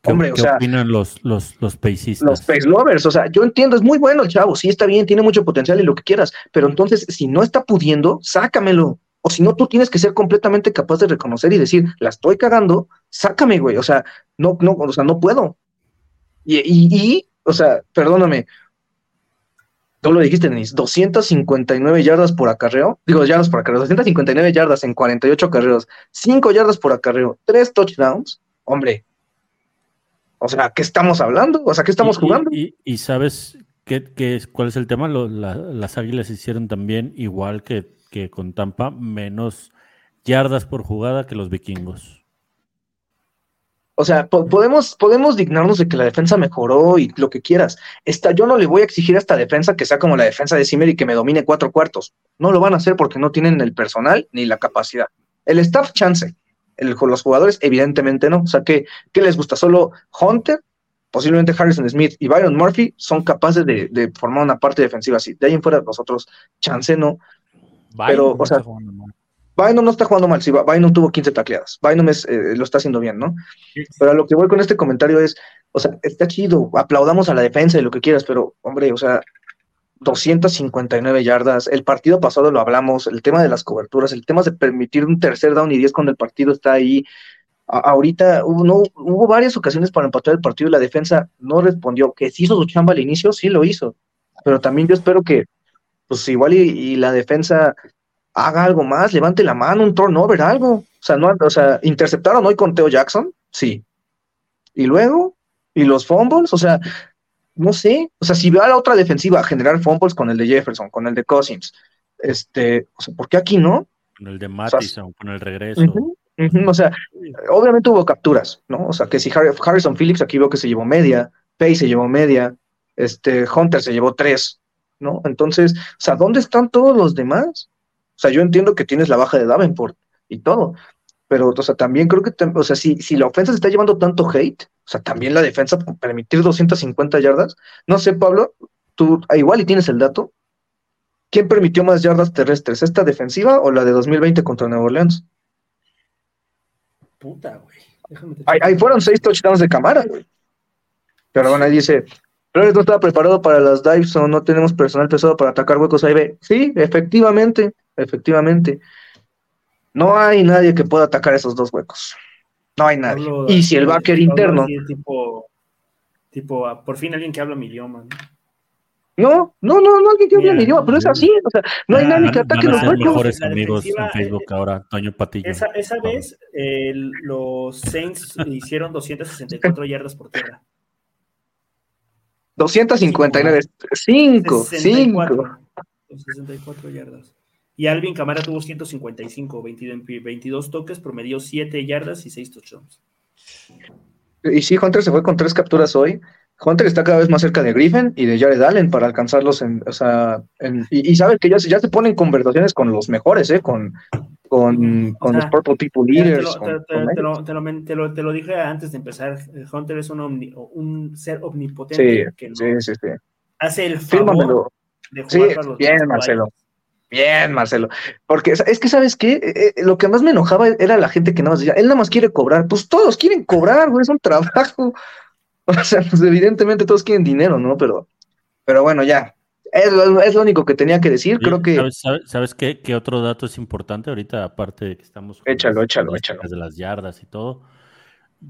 Hombre, ¿Qué o sea, opinan los, los, los paceistas? Los pace lovers, o sea, yo entiendo, es muy bueno el chavo, sí está bien, tiene mucho potencial y lo que quieras, pero entonces, si no está pudiendo, sácamelo. O si no, tú tienes que ser completamente capaz de reconocer y decir, la estoy cagando, sácame, güey. O sea, no, no, o sea, no puedo. Y, y, o sea, perdóname, tú lo dijiste, Denis, 259 yardas por acarreo, digo, yardas por acarreo, 259 yardas en 48 acarreos, 5 yardas por acarreo, 3 touchdowns, hombre. O sea, ¿qué estamos hablando? O sea, ¿qué estamos Y- jugando? Y, y sabes qué, qué es, cuál es el tema? Lo- la- las águilas hicieron también igual que, que con Tampa, menos yardas por jugada que los vikingos. O sea, po- podemos, podemos dignarnos de que la defensa mejoró y lo que quieras. Esta, yo no le voy a exigir a esta defensa que sea como la defensa de Zimmer y que me domine cuatro cuartos. No lo van a hacer porque no tienen el personal ni la capacidad. El staff chance. El- los jugadores, evidentemente no. O sea, que ¿qué les gusta? Solo Hunter, posiblemente Harrison Smith y Byron Murphy son capaces de, de formar una parte defensiva así. De ahí en fuera, los otros, chance no. Pero, Bynum o sea. Bynum no está jugando mal. Sí, Bynum tuvo 15 tacleadas. Bynum es, eh, lo está haciendo bien, ¿no? Pero a lo que voy con este comentario es, o sea, está chido, aplaudamos a la defensa y lo que quieras, pero, hombre, o sea, 259 yardas, el partido pasado lo hablamos, el tema de las coberturas, el tema de permitir un tercer down y 10 cuando el partido está ahí. Ahorita hubo, no, hubo varias ocasiones para empatar el partido y la defensa no respondió, que sí hizo su chamba al inicio, sí lo hizo, pero también yo espero que, pues igual y, y la defensa haga algo más, levante la mano, un turnover, algo. O sea, no, o sea, interceptaron hoy con Teo Jackson, sí. Y luego, y los fumbles, o sea, no sé, o sea, si veo a la otra defensiva a generar fumbles con el de Jefferson, con el de Cousins, este, o sea, ¿por qué aquí no? Con el de Mattison, con el regreso. O sea, obviamente hubo capturas, ¿no? O sea, que si Har- Harrison Phillips aquí veo que se llevó media, Pay se llevó media, este, Hunter se llevó tres, ¿no? Entonces, o sea, ¿dónde están todos los demás? O sea, yo entiendo que tienes la baja de Davenport y todo, pero, o sea, también creo que, o sea, si, si la ofensa se está llevando tanto hate, o sea, también la defensa permitir 250 yardas, no sé, Pablo, tú ah, igual y tienes el dato, ¿quién permitió más yardas terrestres, esta defensiva o la de 2020 contra Nueva Orleans? Puta, güey. Ahí, ahí fueron seis touchdowns de cámara, güey. Pero bueno, ahí dice, Flores no estaba preparado para las dives o no tenemos personal pesado para atacar huecos ahí ve. Sí, efectivamente, efectivamente. No hay nadie que pueda atacar esos dos huecos. No hay nadie. Pablo- y si el backer interno. tipo, tipo, ah, por fin alguien que habla mi idioma, ¿no? No, no, no, no alguien que hable Mira, mi idioma, pero es así. O sea, no hay Ah, nadie que ataque van a los ser huecos. mejores amigos en Facebook eh, ahora, Toño Patillo. Esa, esa vez eh, los Saints hicieron 264 yardas por tierra. 259, 5, 5. 64. 64 yardas. Y Alvin Camara tuvo 155, 22, 22 toques, promedió 7 yardas y 6 touchdowns. Y sí, Hunter se fue con tres capturas hoy. Hunter está cada vez más cerca de Griffin y de Jared Allen para alcanzarlos en, o sea, en- y, y sabes que ya, se- ya se ponen conversaciones con los mejores, ¿eh? Con, con, con O los sea, Purple People Te Leaders. te- lo- dije antes de empezar. eh, Hunter es un, omni- un ser omnipotente Sí, que no sí, sí, sí. hace el favor Fírmamelo. de jugar Sí, para los bien, Marcelo. Bien, Marcelo. Porque es que, ¿sabes qué? Eh, eh, lo que más me enojaba era la gente que nada más decía, él nada más quiere cobrar. Pues todos quieren cobrar, güey, es un trabajo. O sea, pues evidentemente todos quieren dinero, ¿no? Pero, pero bueno, ya. Es lo, es lo único que tenía que decir. Creo que. ¿Sabes, sabes- sabes qué, qué otro dato es importante ahorita, aparte de que estamos Échalo, échalo, échalo. de las yardas y todo?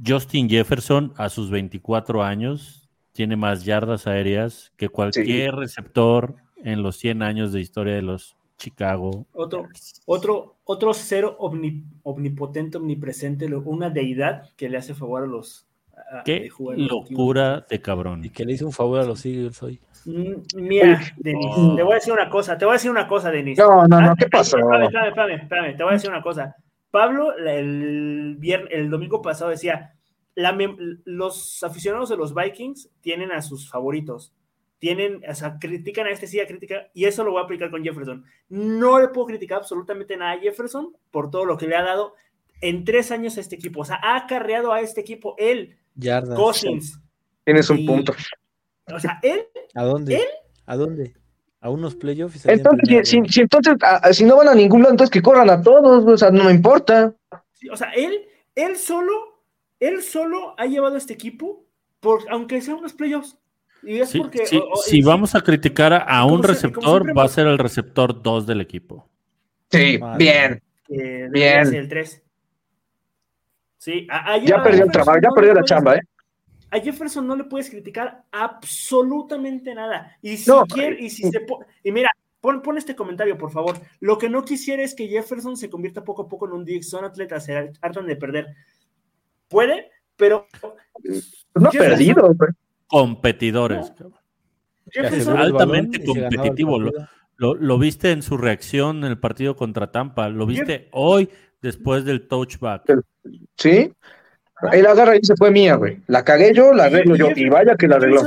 Justin Jefferson, a sus 24 años, tiene más yardas aéreas que cualquier receptor en los 100 años de historia de los Chicago. Otro, otro, otro ser omni- omnipotente, omnipresente, una deidad que le hace favor a los. a- Qué los locura de cabrón. Y que le hizo un favor a los Eagles hoy. Mm, Mira. Denis, Oh. te voy a decir una cosa, te voy a decir una cosa, Denis. No, no, Ah, no, ¿qué pasó? Espérame, espérame, espérame, espérame, te voy a decir una cosa. Pablo, el, vier- el domingo pasado decía, la los aficionados de los Vikings tienen a sus favoritos. Tienen, o sea, critican a este, sí, a crítica, y eso lo voy a aplicar con Jefferson. No le puedo criticar absolutamente nada a Jefferson por todo lo que le ha dado en tres años a este equipo. O sea, ha acarreado a este equipo él, Yardas. Cousins. Tienes un y- punto. O sea, él ¿A dónde? ¿Él? ¿A dónde? ¿A unos playoffs? Entonces, si, entonces, si no van a ningún lado, entonces que corran a todos, o sea, no me importa. Sí, O sea, él, él solo, él solo ha llevado a este equipo, por, aunque sea unos playoffs. Y es Sí, porque. sí, o- o- si vamos a criticar a, un receptor, siempre va a ser el receptor 2 del equipo. Sí, bien. Bien. el 3. Sí, a, a- Ya a perdió el Jefferson trabajo, ya no perdió la puedes- chamba, ¿eh? A Jefferson no le puedes criticar absolutamente nada. Y si No, quiere, y si se po- y mira, pon, pon este comentario, por favor. Lo que no quisiera es que Jefferson se convierta poco a poco en un Dixon atleta, se hartan de perder. Puede, pero. No ha perdido, güey. Competidores. Jefferson, altamente competitivo. Lo, lo, lo viste en su reacción en el partido contra Tampa. Lo viste hoy después del touchback. ¿Sí? Él agarra y dice, fue mía, güey. La cagué yo, la arreglo yo. Y vaya que la arregló.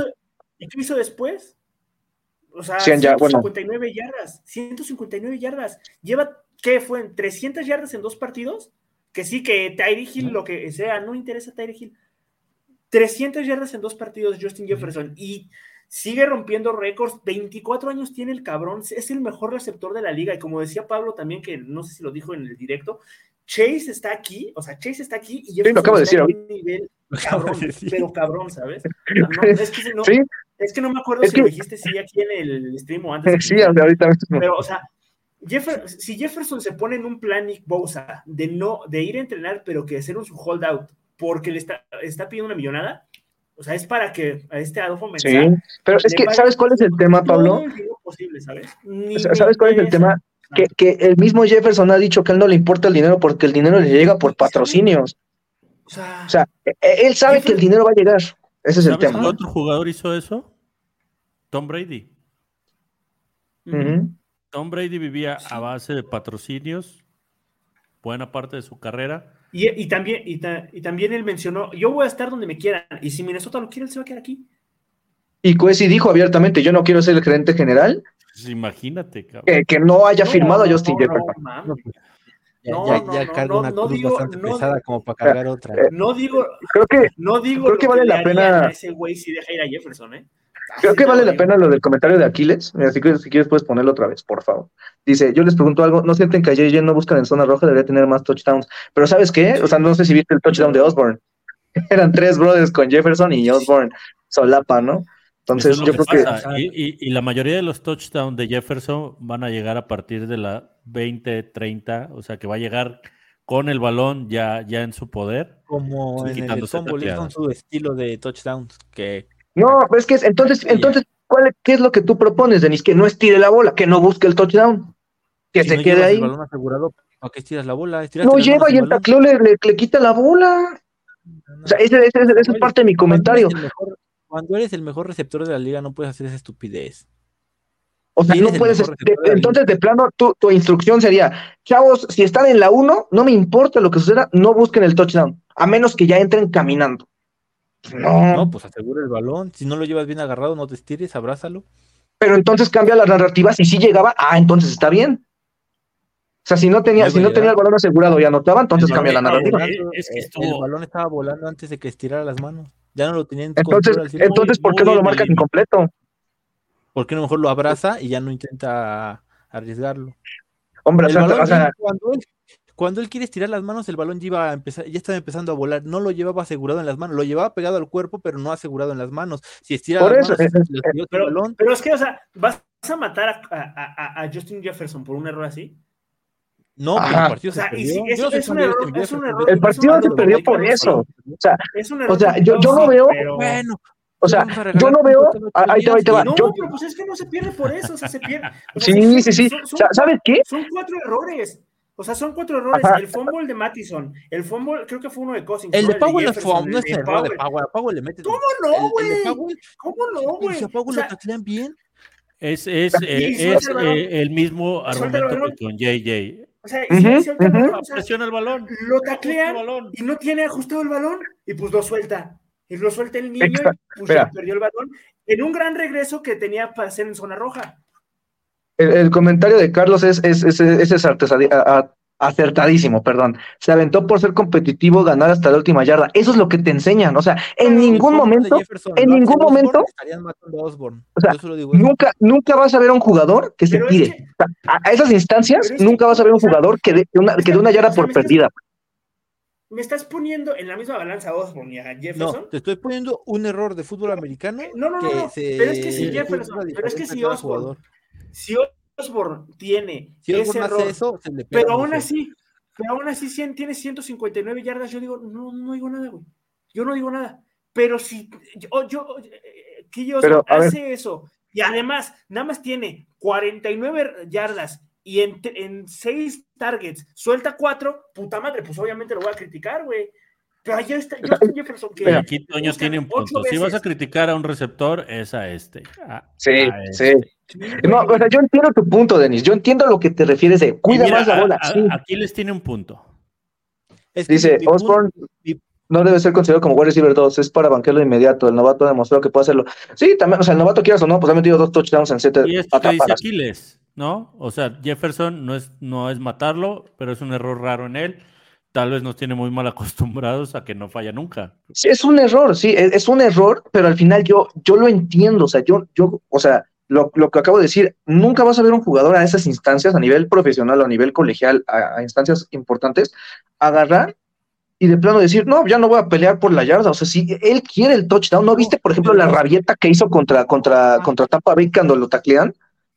¿Y qué hizo después? O sea, Cien ya- bueno. 159 yardas. 159 yardas. Lleva, ¿qué fue? ¿300 yardas en dos partidos? Que sí, que Tyree Hill, lo que sea, no interesa Tyree Hill. 300 yardas en dos partidos, Justin Jefferson. Y sigue rompiendo récords. 24 años tiene el cabrón. Es el mejor receptor de la liga. Y como decía Pablo también, que no sé si lo dijo en el directo, Chase está aquí. O sea, Chase está aquí. Y lo acabo de está decir en un nivel cabrón, de pero cabrón, ¿sabes? No, es, que no, Sí, es que no me acuerdo Es si que- lo dijiste sí aquí en el stream o antes. sí, ahorita mismo. Pero, o sea, Jeffer- si Jefferson se pone en un plan Nick Bosa de no, de ir a entrenar, pero que hacer un su holdout porque le está, está pidiendo una millonada, o sea, es para que a este Adolfo Sí, Mensah pero es que, vaya ¿sabes cuál es el tema, todo Pablo? posible, ¿sabes? O sea, ¿Sabes cuál es el tema? Que, que el mismo Jefferson ha dicho que a él no le importa el dinero porque el dinero le llega por patrocinios. O sea, O sea, e- él sabe que el dinero va a llegar. Ese es el ¿Sabes qué tema. otro jugador hizo eso? Tom Brady. Tom Brady vivía a base de patrocinios buena parte de su carrera. Y, y también, y, ta- y también él mencionó, yo voy a estar donde me quieran, y si Minnesota lo quiere, él se va a quedar aquí. Y Cuesi dijo abiertamente, yo no quiero ser el gerente general, Pues imagínate, cabrón. que, que no haya No, firmado a Justin no, Jefferson. Ya, No, ya, no, ya no, carga no, una no cruz digo- bastante no- pesada como para cargar otra. Eh, No digo, Creo que, no digo creo que vale le la pena- a ese güey si deja ir a Jefferson, ¿eh? Creo Así que vale la pena lo del comentario de Aquiles. Mira, si, quieres, si quieres puedes ponerlo otra vez, por favor. Dice, yo les pregunto algo, ¿no sienten que a JJ no buscan en zona roja? Debería tener más touchdowns. Pero ¿sabes qué? O sea, no sé si viste el touchdown de Osborne. Eran tres brothers con Jefferson y Osborne solapa, ¿no? Entonces es yo creo que... Y, y- y la mayoría de los touchdowns de Jefferson van a llegar a partir de la 20, 30, o sea que va a llegar con el balón ya, ya en su poder. Como en el con su estilo de touchdowns, que No, pero es que es- entonces, entonces, ¿cuál, ¿qué es lo que tú propones, Denis? Que no estire la bola, que no busque el touchdown, que si se no quede ahí. el balón asegurado, ¿para qué estiras la bola? Estiraste No lleva y el tacleo le, le- le quita la bola. O sea, ese, ese- es parte de mi comentario. eres el mejor- Cuando eres el mejor receptor de la liga, no puedes hacer esa estupidez. O sea, no puedes. de- entonces, de plano, tu, tu instrucción sería: chavos, si están en la 1, no me importa lo que suceda, no busquen el touchdown, a menos que ya entren caminando. No, No, pues asegura el balón. Si no lo llevas bien agarrado, no te estires, abrázalo. pero entonces cambia la narrativa. Si sí llegaba, ah, entonces está bien. O sea, si no tenía, si no tenía el balón asegurado y anotaba, entonces cambia la narrativa. volando, Es que estuvo- El balón estaba volando antes de que estirara las manos. Ya no lo tenían en Entonces, control al 100%. entonces, ¿por qué no lo límite. incompleto? ¿Por qué no mejor lo abraza y ya no intenta arriesgarlo? Hombre, o El sea, balón o sea, ya- cuando, él, cuando él quiere estirar las manos, el balón ya, iba a empezar, ya estaba empezando a volar. No lo llevaba asegurado en las manos, lo llevaba pegado al cuerpo, pero no asegurado en las manos. Si estira Por las eso, manos, le tiró el Pero, balón. pero es que, o sea, ¿vas a matar a, a- a- a Justin Jefferson por un error así? No, pero el partido O sea, se y perdió. es- no es un error, es un error. el partido es se perdió por eso. O sea, Es un O error sea, yo- no veo- pero- Bueno, o sea, yo no veo. Ahí te va, ahí te va. No, Yo- pero pues es que no se pierde por eso, o sea, se pierde. o sea, Sí, sí, sí. son- son Sa- ¿Sabes qué? Son cuatro errores. O sea, son cuatro errores. Ajá. El fumble de Mattison, el fumble, creo que fue uno de Cousins. El de Powell fue, no el es error de Powell. Powell. A Powell le mete. ¿Cómo el- no, el güey? ¿Cómo no, el güey? de Powell O sea, lo taclean bien. Es, es, eh, es el eh, el mismo Suelta el argumento balón. que con JJ. o sea, si el ujú. balón, o sea, Presiona el balón. lo taclean el balón. y no tiene ajustado el balón y pues lo suelta. Y lo suelta el niño Exacto. y pues perdió el balón en un gran regreso que tenía para hacer en zona roja. El, el comentario de Carlos es, es, es, es- a- a- acertadísimo, perdón. Se aventó por ser competitivo, ganar hasta la última yarda. Eso es lo que te enseñan. O sea, en ningún de momento, en ningún Osborne, momento- estarían matando a Osborne. O sea, Yo solo digo eso. nunca, nunca vas a ver a un jugador que se Pero es tire. que- O sea, a, a esas instancias, Pero es que, nunca vas a ver un o sea, jugador que dé una, que dé una yarda por perdida. Me estás poniendo en la misma balanza a Osborne y a Jefferson. No, te estoy poniendo un error de fútbol americano. No, no, no, que no, se pero es que si Jefferson- pero es que si a Osborne. Si Osborne tiene Si ese Osborne error, eso, se le pega pero aún así, pero aún así cien- tiene 159 yardas, yo digo, no, no digo nada, güey. Yo no digo nada. Pero si yo, yo que yo Pero, a ver. hace eso y además nada más tiene 49 yardas y en, en 6 targets suelta 4, puta madre, pues obviamente lo voy a criticar, güey. Pero allá está Justin Jefferson. Que Pero aquí Toño tiene un punto. Si vas a criticar a un receptor, es a este. a- Sí, a este. sí. No, o sea, yo entiendo tu punto, Denis. Yo entiendo a lo que te refieres de cuida mira, más la a- bola. a- sí. Aquí les tiene un punto. Es que Dice Osborne, no debe ser considerado como wide receiver 2, es para banquero de inmediato. El novato ha demostrado que puede hacerlo. Sí, también, o sea, el novato quieras o no, pues ha metido dos touchdowns en siete Y esto que dice. Aquiles, ¿no? O sea, Jefferson no es, no es matarlo, pero es un error raro en él. Tal vez nos tiene muy mal acostumbrados a que no falla nunca. Sí, es un error, sí, es, es un error, pero al final yo, yo lo entiendo, o sea, yo, yo, o sea, lo, lo que acabo de decir, nunca vas a ver un jugador a esas instancias, a nivel profesional o a nivel colegial, a, a instancias importantes, agarrar y de plano decir, no, ya no voy a pelear por la yarda, o sea, si él quiere el touchdown, ¿no viste, por ejemplo, la rabieta que hizo contra, contra, contra Tampa Bay cuando lo taclean?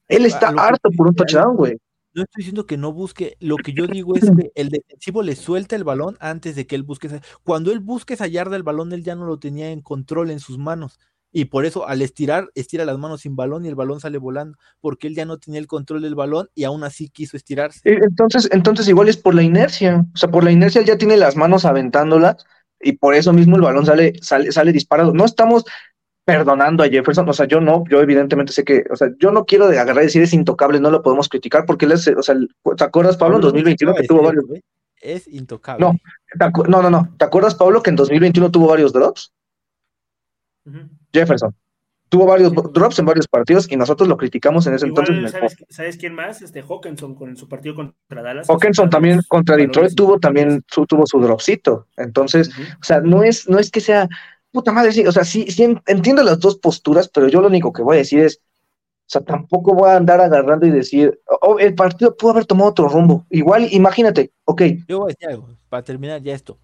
Él está harto por un touchdown, güey. No estoy diciendo que no busque, lo que yo digo es que el defensivo le suelta el balón antes de que él busque esa. Cuando él busque esa yarda, el balón él ya no lo tenía en control en sus manos. Y por eso al estirar, estira las manos sin balón y el balón sale volando, porque él ya no tenía el control del balón y aún así quiso estirarse. Eh, Entonces, entonces igual es por la inercia. O sea, por la inercia él ya tiene las manos aventándolas y por eso mismo el balón sale, sale, sale disparado. No estamos perdonando a Jefferson. O sea, yo no, yo evidentemente sé que, o sea, yo no quiero de agarrar y decir es intocable, no lo podemos criticar porque él es, o sea, ¿te acuerdas, Pablo, en 2021 que tuvo varios? Es intocable. No, ¿te acu- no, no, no. ¿Te acuerdas, Pablo, que en 2021 tuvo varios drops? Jefferson. Tuvo varios drops en varios partidos y nosotros lo criticamos en ese Igual, entonces. en el- ¿sabes, ¿sabes quién más? Este Hawkinson con su partido contra Dallas. Hawkinson también contra Detroit tuvo también su, tuvo su dropcito. Entonces. O sea, no es, no es que sea, puta madre, sí, o sea, sí, sí en- entiendo las dos posturas, pero yo lo único que voy a decir es, o sea, tampoco voy a andar agarrando y decir, oh, el partido pudo haber tomado otro rumbo. Igual, imagínate, ok, Yo voy a decir algo, para terminar ya esto.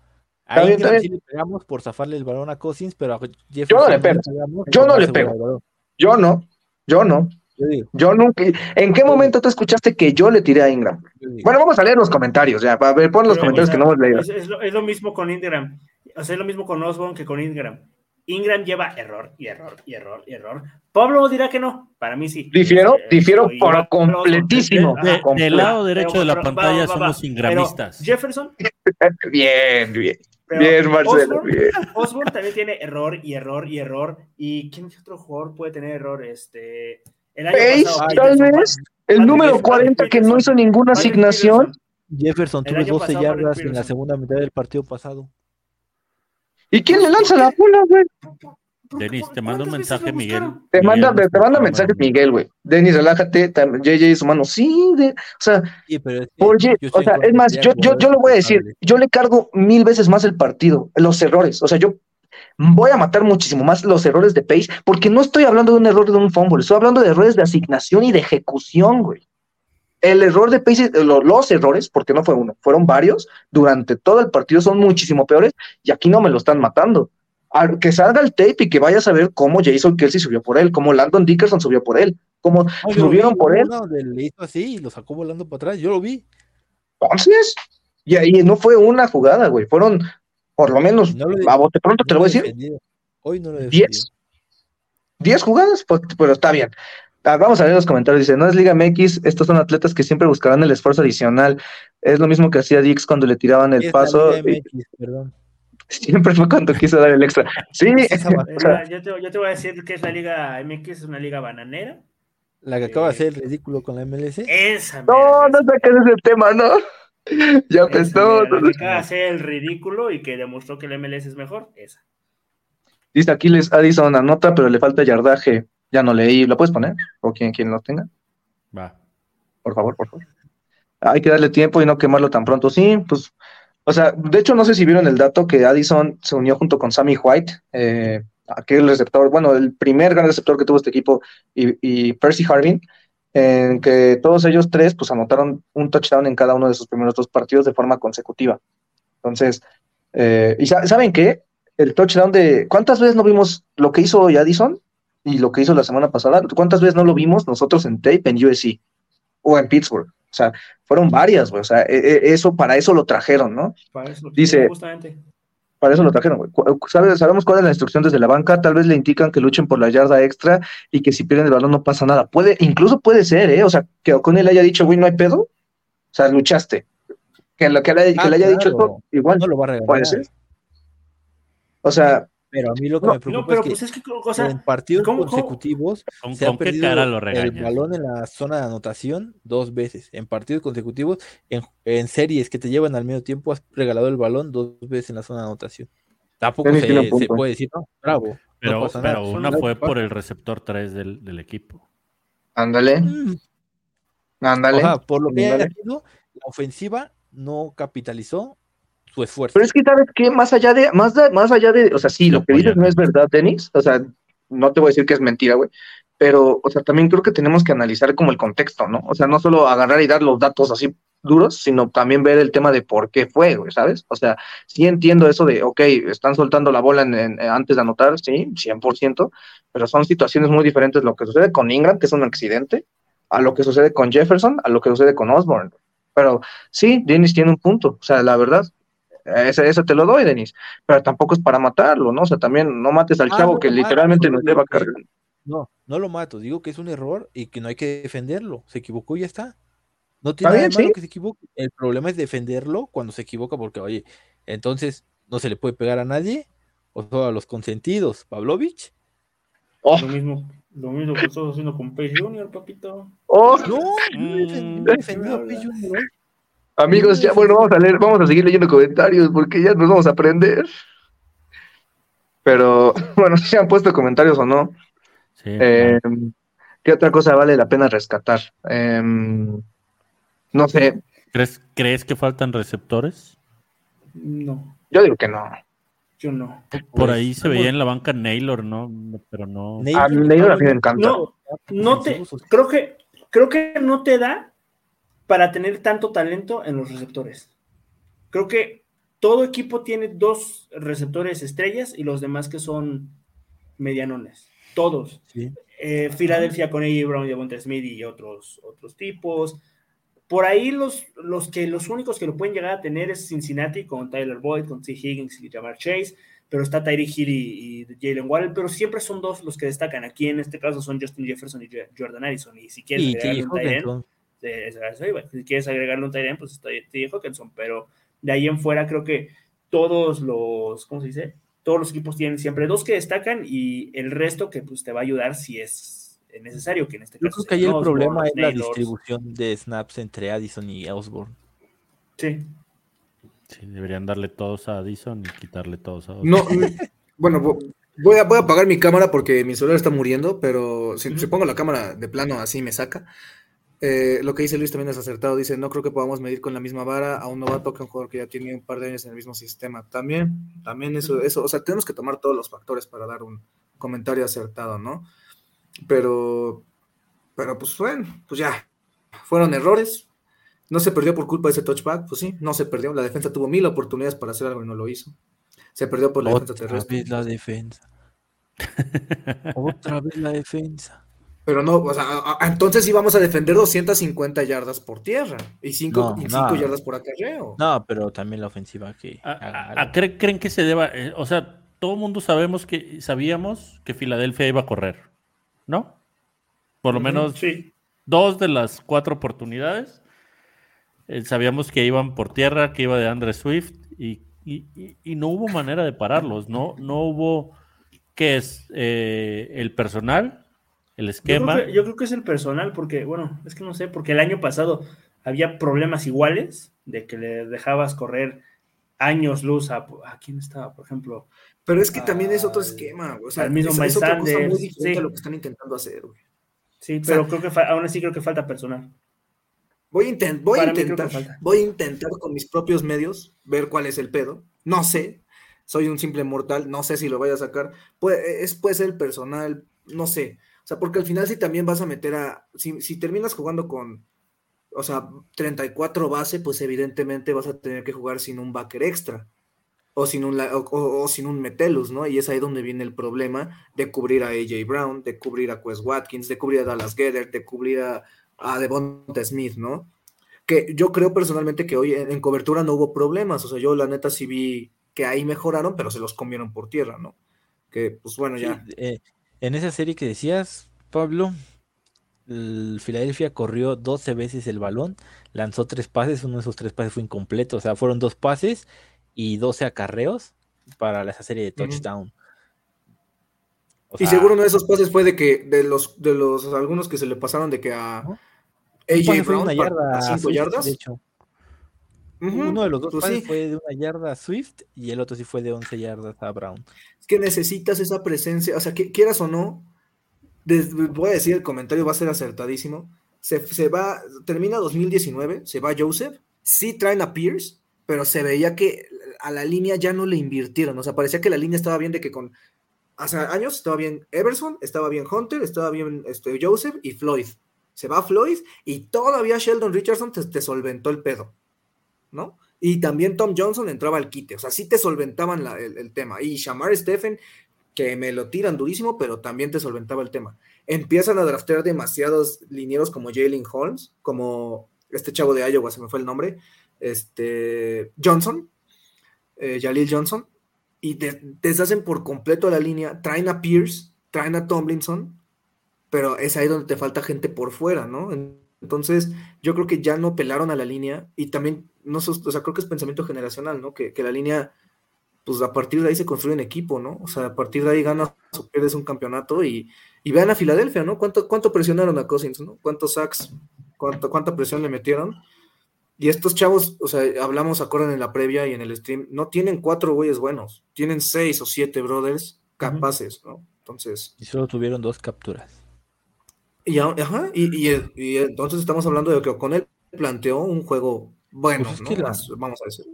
A bien, Ingram sí le pegamos por zafarle el balón a Cousins, pero a Jefferson Yo no le pego. pegamos Yo no le pego. yo no, yo no, Yo digo, yo nunca, ¿en qué momento te escuchaste que yo le tiré a Ingram? Bueno, vamos a leer los comentarios, ya, para ver, pon los Pero, comentarios o que no hemos leído. Es, es lo, es lo mismo con Ingram. O sea, es lo mismo con Osborne que con Ingram. Ingram lleva error y error y error y error. Pablo dirá que no. Para mí sí. Difiero, Este, difiero por completísimo. De- del lado derecho de la Pero- pantalla va, va, va, somos pero ingramistas. Jefferson, Bien, bien, pero bien, Marcelo, Osborne, bien. Osborne también tiene error y error y error. ¿Y quién otro jugador puede tener error? Este, el año Pace, pasado. tal Peterson, vez, el Patrick número Peterson, 40 que no hizo ninguna Patrick asignación. Peterson. Jefferson tuvo año 12 pasado, yardas en la segunda mitad del partido pasado. ¿Y quién le lanza la bola, güey? Denis, te manda un ¿Cuántas veces mensaje, Miguel. Te Miguel manda, te manda mandando. Miguel, güey. Denis, relájate. JJ su mano. Sí, de- o sea, Sí, pero es que por yo Ye- estoy o sea, es más, yo, yo, yo lo voy a decir, yo le cargo mil veces más el partido, los errores. O sea, yo voy a matar muchísimo más los errores de Pace, porque no estoy hablando de un error de un fumble, estoy hablando de errores de asignación y de ejecución, güey. El error de Pace, eh, lo- los errores, porque no fue uno, fueron varios, durante todo el partido son muchísimo peores y aquí no me lo están matando. Que salga el tape y que vayas a ver cómo Jason Kelsey subió por él, cómo Landon Dickerson subió por él, cómo No, subieron vi, por él. le hizo así y lo sacó volando para atrás. Yo lo vi. Entonces, y ahí no fue una jugada, güey, fueron por lo menos, No lo a bote pronto te lo voy a decir, defendido. Hoy no lo he defendido. 10. 10 jugadas, pues, pero está bien. Ah, Vamos a ver los comentarios. Dice, no es Liga MX, estos son atletas que siempre buscarán el esfuerzo adicional. Es lo mismo que hacía Dix cuando le tiraban el Es la paso. Liga y MX, perdón. siempre fue cuando quiso dar el extra. Sí, Eh, yo, te, yo te voy a decir que es la Liga MX, es una liga bananera. La que acaba de hacer el ridículo con la MLS. Esa. no, no saques ese tema, no. Ya no. la que acaba de hacer el ridículo y que demostró que el MLS es mejor. Esa. Dice Aquiles Addison anota, pero le falta yardaje. Ya no leí. ¿Lo puedes poner? O quien, quien lo tenga. Va. por favor, por favor. Hay que darle tiempo y no quemarlo tan pronto. Sí, pues, o sea, de hecho, no sé si vieron el dato que Addison se unió junto con Sammy White, eh, aquel receptor, bueno, el primer gran receptor que tuvo este equipo, y, y Percy Harvin, en que todos ellos tres, pues, anotaron un touchdown en cada uno de sus primeros dos partidos de forma consecutiva. Entonces, eh, ¿y sa- saben qué? El touchdown de, ¿cuántas veces no vimos lo que hizo hoy Addison y lo que hizo la semana pasada? ¿Cuántas veces no lo vimos nosotros en tape en USC o en Pittsburgh? O sea, fueron varias, güey. O sea, e- e- eso, para eso lo trajeron, ¿no? Para eso, Dice- Justamente. Para eso lo trajeron, güey. Cu- ¿Sabe- Sabemos cuál es la instrucción desde la banca. Tal vez le indican que luchen por la yarda extra y que si pierden el balón no pasa nada. Puede, incluso puede ser, ¿eh? O sea, que O'Connell haya dicho, güey, no hay pedo. O sea, luchaste. Que, lo, que, le, que Ah, le haya dicho claro. igual. No lo va a regalar. Puede ser. O sea, Pero a mí lo que No, me preocupa No, pero es que pues es que, o sea, en partidos ¿cómo- cómo? consecutivos ¿Con, se ha con qué perdido cara lo el balón en la zona de anotación dos veces. En partidos consecutivos, en, en series que te llevan al medio tiempo, has regalado el balón dos veces en la zona de anotación. Tampoco se, puede decir, no, bravo. Pero, pero una fue por el receptor 3 del, del equipo. ándale, Mm, ándale. o sea, por lo que leído, la ofensiva no capitalizó su esfuerzo. Pero es que, ¿sabes qué? Más allá de, más, de- más allá de, o sea, sí, lo que dices no es verdad, Denis, o sea, no te voy a decir que es mentira, güey, pero, o sea, también creo que tenemos que analizar como el contexto, ¿no? O sea, no solo agarrar y dar los datos así duros, sino también ver el tema de por qué fue, güey, ¿sabes? O sea, sí entiendo eso de, ok, están soltando la bola en- en- antes de anotar, sí, 100%, pero son situaciones muy diferentes lo que sucede con Ingram, que es un accidente, a lo que sucede con Jefferson, a lo que sucede con Osborne. Pero sí, Dennis tiene un punto, o sea, la verdad, ese, ese te lo doy, Denis, pero tampoco es para matarlo, ¿no? O sea, también no mates al Ah, chavo no que mato, literalmente nos lleva cargando. No, no lo mato, digo que es un error y que no hay que defenderlo. Se equivocó y ya está. No tiene nada malo sí. que se equivoque. El problema es defenderlo cuando se equivoca, porque, oye, entonces no se le puede pegar a nadie, o solo a los consentidos. Pavlovich. Oh, Lo mismo, lo mismo que estás haciendo con Page Junior, papito. oh, No, yo defen- yo defendí a. Page Junior. Amigos, ya, bueno, vamos a leer, vamos a seguir leyendo comentarios porque ya nos vamos a aprender. Pero, bueno, si han puesto comentarios o no, Sí, eh, claro. ¿qué otra cosa vale la pena rescatar? Em, no sé, ¿Crees, ¿Crees que faltan receptores? No, yo digo que no. yo no. Por Pues, ahí se vamos. veía en la banca Naylor, ¿no? Pero no. Naylor, A Naylor a mí me encanta. No, no te, creo que, creo que no te da para tener tanto talento en los receptores. Creo que todo equipo tiene dos receptores estrellas y los demás que son medianones. Todos. sí. Eh, Filadelfia con A.J. Brown, Devonta Smith y otros, otros tipos. Por ahí los, los que los únicos que lo pueden llegar a tener es Cincinnati con Tyler Boyd, con T. Higgins y Jamar Chase, pero está Tyreek Hill y, y Jalen Waddle, pero siempre son dos los que destacan. Aquí en este caso son Justin Jefferson y Jo- Jordan Addison. Y si quieres Eso- iba. si quieres agregarle un tight pues está T. Hawkinson, pero de ahí en fuera creo que todos los, ¿cómo se dice? Todos los equipos tienen siempre dos que destacan y el resto que pues te va a ayudar si es necesario, que en este Yo caso creo que ahí el Osborne, problema es la distribución de snaps entre Addison y Osborne. Sí. Sí, deberían darle todos a Addison y quitarle todos a otros. No, mm, bueno, vo- voy a, voy a apagar mi cámara porque mi celular está muriendo, pero si, si pongo la cámara de plano así me saca. Eh, lo que dice Luis también es acertado. Dice, no creo que podamos medir con la misma vara a un novato que a un jugador que ya tiene un par de años en el mismo sistema. También, también eso, eso, o sea, tenemos que tomar todos los factores para dar un comentario acertado, ¿no? Pero, pero pues bueno, pues ya, fueron errores. No se perdió por culpa de ese touchback, pues sí, no se perdió. La defensa tuvo mil oportunidades para hacer algo y no lo hizo. Se perdió por la defensa Otra terrestre. vez la defensa. Otra vez la defensa. Pero no, o sea, a- a- entonces íbamos a defender 250 yardas por tierra y 5 No, yardas por acarreo. No, pero también la ofensiva que. ¿A- haga a- algo. a- creen, creen que se deba? eh, o sea, todo el mundo sabemos que sabíamos que Filadelfia iba a correr, ¿no? Por lo menos Sí. dos de las cuatro oportunidades. eh, sabíamos que iban por tierra, que iba de Andre Swift y, y- y- y no hubo manera de pararlos. No, no hubo, ¿qué es? Eh, el personal, el Yo esquema. creo, que, yo creo que es el personal, porque, bueno, es que no sé, porque el año pasado había problemas iguales de que le dejabas correr años luz a, a quién estaba, por ejemplo. Pero es que también es otro esquema, güey. O sea, al mismo es, otra cosa muy diferente sí. a lo que están intentando hacer, güey. Sí, O sea, pero creo que aún así creo que falta personal. Voy a, intent- voy, a intentar, voy a intentar con mis propios medios ver cuál es el pedo. No sé, soy un simple mortal, no sé si lo vaya a sacar. Puede, es, puede ser el personal, no sé. O sea, porque al final si también vas a meter a, si, si terminas jugando con, o sea, 34 base, pues evidentemente vas a tener que jugar sin un backer extra. O sin un, o, sin un Metelus, ¿no? Y es ahí donde viene el problema de cubrir a AJ Brown, de cubrir a Quest Watkins, de cubrir a Dallas Gedder, de cubrir a, a Devonta Smith, ¿no? Que yo creo personalmente que hoy en, en cobertura no hubo problemas. O sea, yo la neta sí vi que ahí mejoraron, pero se los comieron por tierra, ¿no? Que pues bueno, ya. Sí, eh, en esa serie que decías, Pablo, el Filadelfia corrió 12 veces el balón, lanzó tres pases, uno de esos tres pases fue incompleto, o sea, fueron dos pases y 12 acarreos para esa serie de touchdown. O y seguro uno de esos pases fue de que, de los, de los algunos que se le pasaron de que a un AJ Brown una yarda a 5 Swift, yardas. de hecho. Uno de los dos pues sí. fue de una yarda a Swift y el otro sí fue de 11 yardas a Brown. Es que necesitas esa presencia, o sea, que quieras o no, des- voy a decir, el comentario va a ser acertadísimo. Se, se va, termina 2019, se va Joseph, sí traen a Pierce, pero se veía que a la línea ya no le invirtieron, o sea, parecía que la línea estaba bien de que con, hace años estaba bien Everson, estaba bien Hunter, estaba bien este, Joseph y Floyd. Se va Floyd y todavía Sheldon Richardson te, te solventó el pedo, ¿no? Y también Tom Johnson entraba al quite, o sea, sí te solventaban el, tema. Y Shamar Stephen, que me lo tiran durísimo, pero también te solventaba el tema. Empiezan a draftear demasiados linieros como Jalen Holmes, como este chavo de Iowa, se me fue el nombre, este Johnson, eh, Jalil Johnson, y te deshacen por completo la línea, traen a Pierce, traen a Tomlinson, pero es ahí donde te falta gente por fuera, ¿no? Entonces, yo creo que ya no pelaron a la línea y también, no o sea, creo que es pensamiento generacional, ¿no? Que, que la línea, pues a partir de ahí se construye un equipo, ¿no? O sea, a partir de ahí ganas o pierdes un campeonato y, y vean a Filadelfia, ¿no? ¿Cuánto, cuánto presionaron a Cousins, ¿no? ¿Cuántos sacks, cuánto, cuánta presión le metieron? Y estos chavos, o sea, hablamos, acuerdan en la previa y en el stream, no tienen cuatro güeyes buenos, tienen seis o siete brothers capaces, ¿no? Entonces, Y solo tuvieron dos capturas. Y, ajá, y, y- y entonces estamos hablando de que O'Connell planteó un juego bueno, Pues es ¿no? que la- Más- vamos a decir.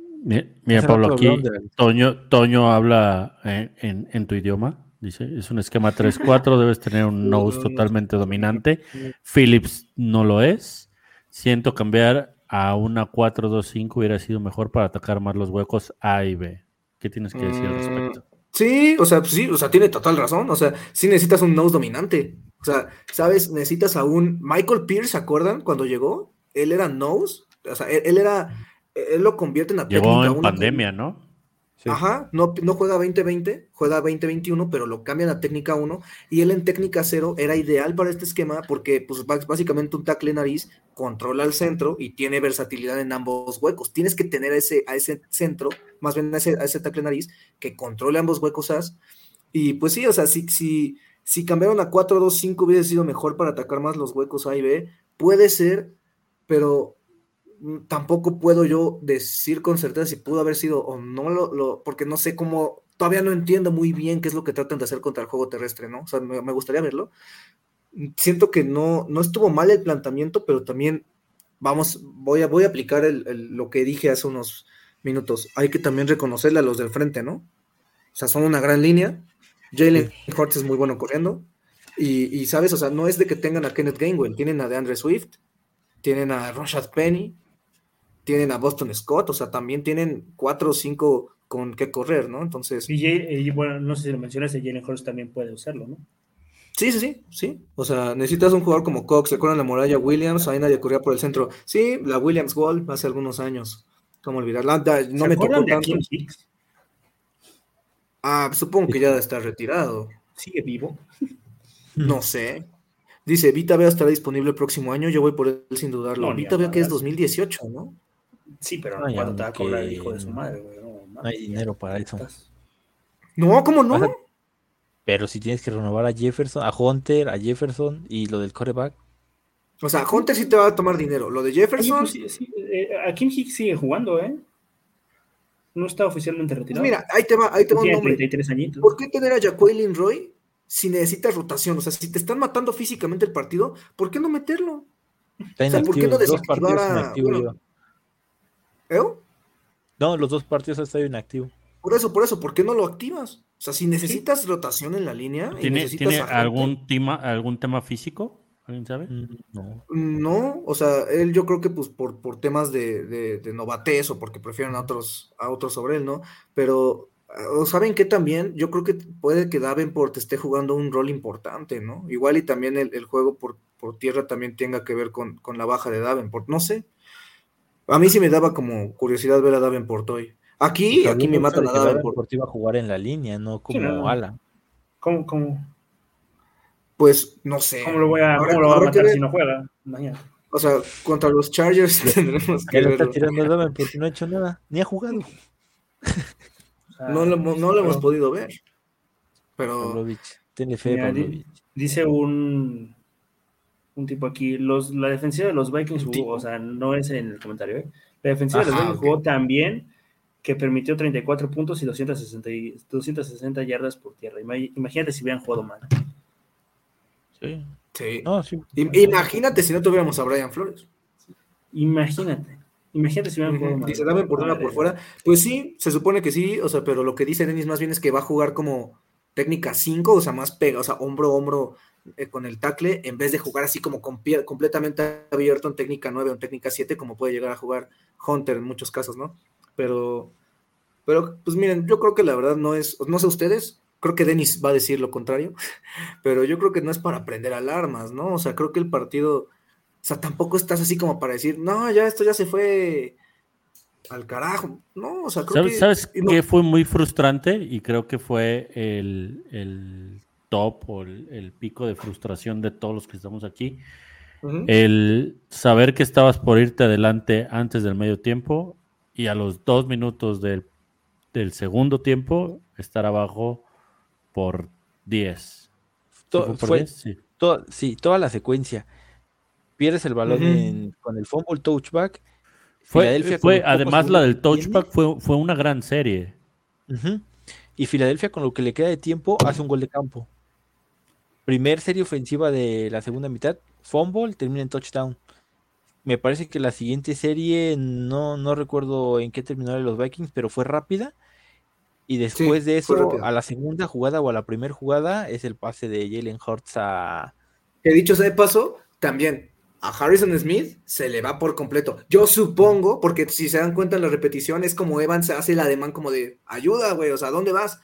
Mira, Pablo, aquí de- Toño, Toño habla en, en- en tu idioma. Dice, es un esquema 3-4, debes tener un nose totalmente dominante. Phillips no lo es. Siento cambiar a una 4-2-5 hubiera sido mejor para atacar más los huecos A y B. ¿Qué tienes que decir al respecto? Sí, o sea, pues sí, o sea, tiene total razón. O sea, sí necesitas un nose dominante. O sea, ¿sabes? Necesitas a un Michael Pierce, ¿se acuerdan? Cuando llegó, él era nose. O sea, él, él era, él lo convierte en la Llegó técnica en uno pandemia, ¿no? Sí. Ajá, no, no juega 2020, juega 2021, pero lo cambian a técnica 1 y él en técnica 0 era ideal para este esquema porque pues bás- básicamente un tackle nariz controla el centro y tiene versatilidad en ambos huecos. Tienes que tener a ese, a ese centro, más bien a ese, a ese tackle nariz que controle ambos huecos as. Y pues sí, o sea, si, si, si cambiaron a 4-2-5 hubiera sido mejor para atacar más los huecos A y B, puede ser, pero mm, tampoco puedo yo decir con certeza si pudo haber sido o no, lo, lo- porque no sé cómo, todavía no entiendo muy bien qué es lo que tratan de hacer contra el juego terrestre, ¿no? O sea, me, gustaría verlo. Siento que no, no estuvo mal el planteamiento, pero también, vamos, voy a, voy a aplicar el- lo que dije hace unos minutos. Hay que también reconocerle a los del frente, ¿no? O sea, son una gran línea. Jalen Hurts es muy bueno corriendo. Y, y, sabes, o sea, no es de que tengan a Kenneth Gainwell, tienen a DeAndre Swift, tienen a Rashad Penny, tienen a Boston Scott, o sea, también tienen cuatro o cinco con qué correr, ¿no? Entonces, Y, y bueno, no sé si lo mencionaste, Jalen Hurts también puede usarlo, ¿no? sí, sí, sí, sí. O sea, necesitas un jugador como Cox, ¿se acuerdan la muralla Williams? Ahí nadie corría por el centro. Sí, la Williams Wall hace algunos años. ¿Cómo olvidarla? Da- No ¿Se me tocó de tanto. Akeem Hicks? Ah, supongo que ya está retirado. ¿Sigue vivo? No sé. Dice, Vita Vea estará disponible el próximo año. Yo voy por él sin dudarlo. No, Vita a Vea que es madres. 2018, ¿no? Sí, pero Ay, ¿cuánto te va a cobrar el hijo de su madre, güey? No, No hay dinero para eso. No, ¿cómo no? A- Pero si tienes que renovar a Jefferson, a Hunter, a Jefferson y lo del coreback. O sea, Hunter sí te va a tomar dinero. Lo de Oye, Jefferson, pues sí, sí, eh, Akeem Hicks sigue jugando, ¿eh? No está oficialmente pues retirado. mira, ahí te va, ahí te va un tiene nombre. 33 añitos. ¿Por qué tener a Jaquelin Roy si necesitas rotación? O sea, si te están matando físicamente el partido, ¿por qué no meterlo? Está O sea, ¿por qué no desactivar a- bueno. ¿Eh? No, los dos partidos ha estado inactivo. Por eso, por eso, ¿por qué no lo activas? O sea, si necesitas rotación en la línea. y ¿Tiene, necesitas ¿tiene algún, tema, algún tema físico? ¿Alguien sabe? Mm, No. No, o sea, él yo creo que pues por, por temas de, de, de novatez o porque prefieren a otros, a otros sobre él, ¿no? Pero, ah, ¿o ¿saben qué también? Yo creo que puede que Davenport esté jugando un rol importante, ¿no? Igual y también el, el juego por, por tierra también tenga que ver con, con la baja de Davenport, no sé. A mí sí me daba como curiosidad ver a Davenport hoy. Aquí, Pues aquí me matan a Davenport. Davenport iba a jugar en la línea, no como no. ala. ¿Cómo, cómo, Pues no sé. cómo lo voy a, cómo lo va a matar si no juega? Mañana. O sea, contra los Chargers tendremos que Él está verlo. tirando Davenport y no ha hecho nada, ni ha jugado. sea, no lo, hemos- no lo hemos pero- podido ver. Pero Pavlovich. Tenle fe, Mira, dice un, un tipo aquí, los, la defensiva de los Vikings jugó, o sea, no es en el comentario, ¿eh? La defensiva de los Vikings jugó tan bien que permitió 34 puntos y 260, y 260 yardas por tierra. Ima- Imagínate si hubieran jugado mal. Sí. sí. No, sí. Im- Imagínate si no tuviéramos a Brian Flores. Imagínate. Imagínate si hubieran jugado. Dice, dame por una por fuera. Pues sí, se supone que sí, o sea, pero lo que dice Denis más bien es que va a jugar como técnica 5, o sea, más pega, o sea, hombro a hombro eh, con el tackle, en vez de jugar así como con pie- completamente abierto en técnica 9 o en técnica 7, como puede llegar a jugar Hunter en muchos casos, ¿no? Pero, pero, pues miren, yo creo que la verdad no es, no sé ustedes, creo que Denis va a decir lo contrario, pero yo creo que no es para prender alarmas, ¿no? O sea, creo que el partido, o sea, tampoco estás así como para decir, no, ya esto ya se fue al carajo, no, o sea, creo ¿Sabes, que... sabes no- qué fue muy frustrante? Y creo que fue el, el top o el, el pico de frustración de todos los que estamos aquí. El saber que estabas por irte adelante antes del medio tiempo y a los dos minutos del, del segundo tiempo estar abajo por 10. ¿Sí To- fue por fue 10? Sí. to- sí, toda la secuencia. Pierdes el balón en- con el fumble touchback. Fue, además la del touchback fue, fue una gran serie. Y Filadelfia, con lo que le queda de tiempo, hace un gol de campo. Primer serie ofensiva de la segunda mitad, fumble, termina en touchdown. Me parece que la siguiente serie, no, no recuerdo en qué terminaron los Vikings, pero fue rápida. Y después de eso, a la segunda jugada o a la primera jugada, es el pase de Jalen Hurts a. Que dicho sea de paso, también a Harrison Smith se le va por completo. Yo supongo, porque si se dan cuenta en la repetición, es como Evans hace el ademán como de ayuda, güey, o sea, ¿dónde vas?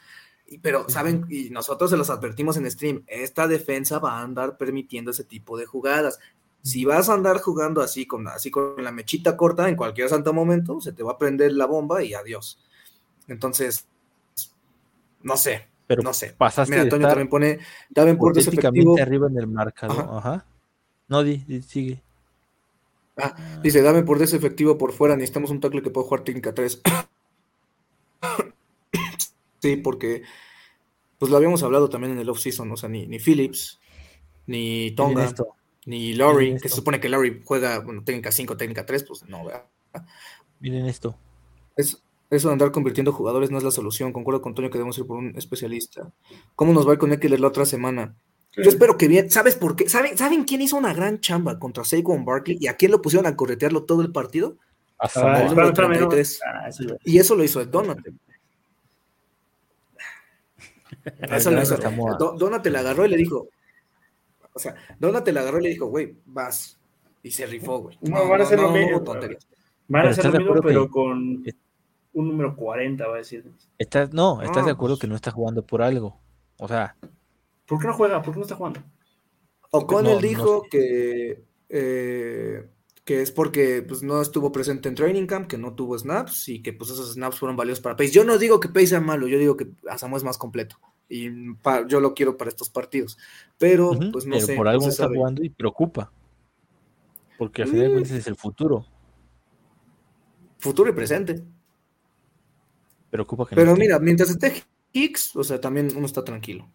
Pero saben, y nosotros se los advertimos en stream, esta defensa va a andar permitiendo ese tipo de jugadas. Si vas a andar jugando así con, así con la mechita corta en cualquier santo momento, se te va a prender la bomba y adiós. Entonces, no sé, Pero no sé. pasaste Mira, Toño también pone, Daven por hipotéticamente efectivo. arriba en el marcador. Ajá. Ajá. No, di, di- sigue. Ah, dice, dame por ese efectivo por fuera, necesitamos un tackle que pueda jugar técnica 3. sí, porque pues lo habíamos hablado también en el off-season, o sea, ni, ni Phillips, ni Tonga, ni miren que se supone que Laurie juega, bueno, técnica 5, técnica 3, pues no, ¿verdad? Miren esto. Es, eso de andar convirtiendo jugadores no es la solución, concuerdo con Toño que debemos ir por un especialista. ¿Cómo nos va a ir con Eckler la otra semana? Yo espero que bien. ¿Sabes por qué? ¿Saben, ¿Saben quién hizo una gran chamba contra Saquon Barkley y a quién lo pusieron a corretearlo todo el partido? Ah, no. 33. Ah, eso. Y eso lo hizo Donate. Eso lo hizo. Samoa. Do- Donate la agarró y le dijo. O sea, Donate la agarró y le dijo, güey, vas. Y se rifó, güey. No, van a hacer lo mismo. Van a hacer ¿estás lo mismo, pero que- con que- un número 40, va a decir. Estás, no, estás de acuerdo pues. que no está jugando por algo. O sea, ¿Por qué no juega? ¿Por qué no está jugando? O'Connell no dijo que, eh, que es porque pues, no estuvo presente en Training Camp, que no tuvo snaps y que pues esos snaps fueron valiosos para Pace. Yo no digo que Pace sea malo, yo digo que Asamo es más completo y pa- yo lo quiero para estos partidos. Pero ujú, pues no pero sé. por algo no está sabe. jugando y preocupa. Porque al final de Mm. cuentas es el futuro. Futuro y presente. Que Pero esté. mira, mientras esté Hicks, o sea, también uno está tranquilo.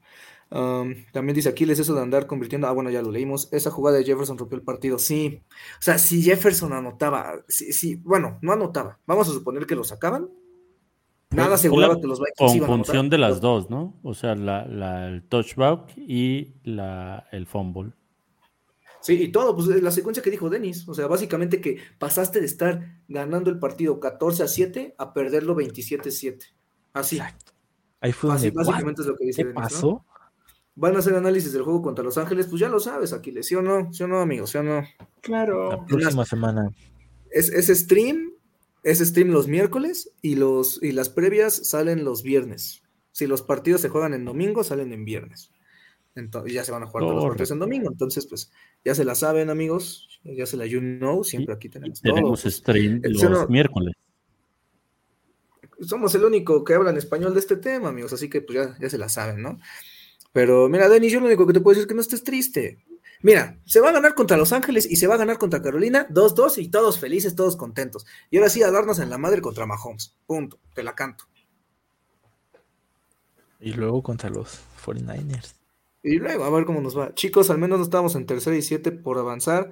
Um, también dice Aquiles eso de andar convirtiendo. Ah, bueno, ya lo leímos. Esa jugada de Jefferson rompió el partido. Sí. O sea, si Jefferson anotaba, sí, sí, bueno, no anotaba. Vamos a suponer que lo sacaban. Nada aseguraba que los Vikings Con iban a anotar. función de las dos, ¿no? O sea, la, la- el touchback y la, el fumble. Sí, y todo, pues la secuencia que dijo Denis. O sea, básicamente que pasaste de estar ganando el partido 14 a 7 a perderlo 27 a 7. Así. Exacto. Ahí fue Así donde, básicamente es lo que dice ¿Qué Denis. ¿no? pasó? Van a hacer análisis del juego contra Los Ángeles, pues ya lo sabes, Aquiles, ¿sí o no? ¿Sí o no, amigos? ¿Sí o no? La Claro. próxima semana. Es, es stream, es stream los miércoles y, los, y las previas salen los viernes. Si los partidos se juegan en domingo, salen en viernes. Entonces ya se van a jugar todos los partidos en domingo. Entonces, pues ya se la saben, amigos. Ya se la you know. Siempre aquí tenemos stream el los miércoles. somos el único que habla en español de este tema, amigos, así que pues ya, ya se la saben, ¿no? Pero mira, Denis, yo lo único que te puedo decir es que no estés triste. Mira, se va a ganar contra Los Ángeles y se va a ganar contra Carolina 2-2 y todos felices, todos contentos. Y ahora sí a darnos en la madre contra Mahomes. Punto. Te la canto. Y luego contra los 49ers. Y luego, a ver cómo nos va. Chicos, al menos no estábamos en tercera y siete por avanzar.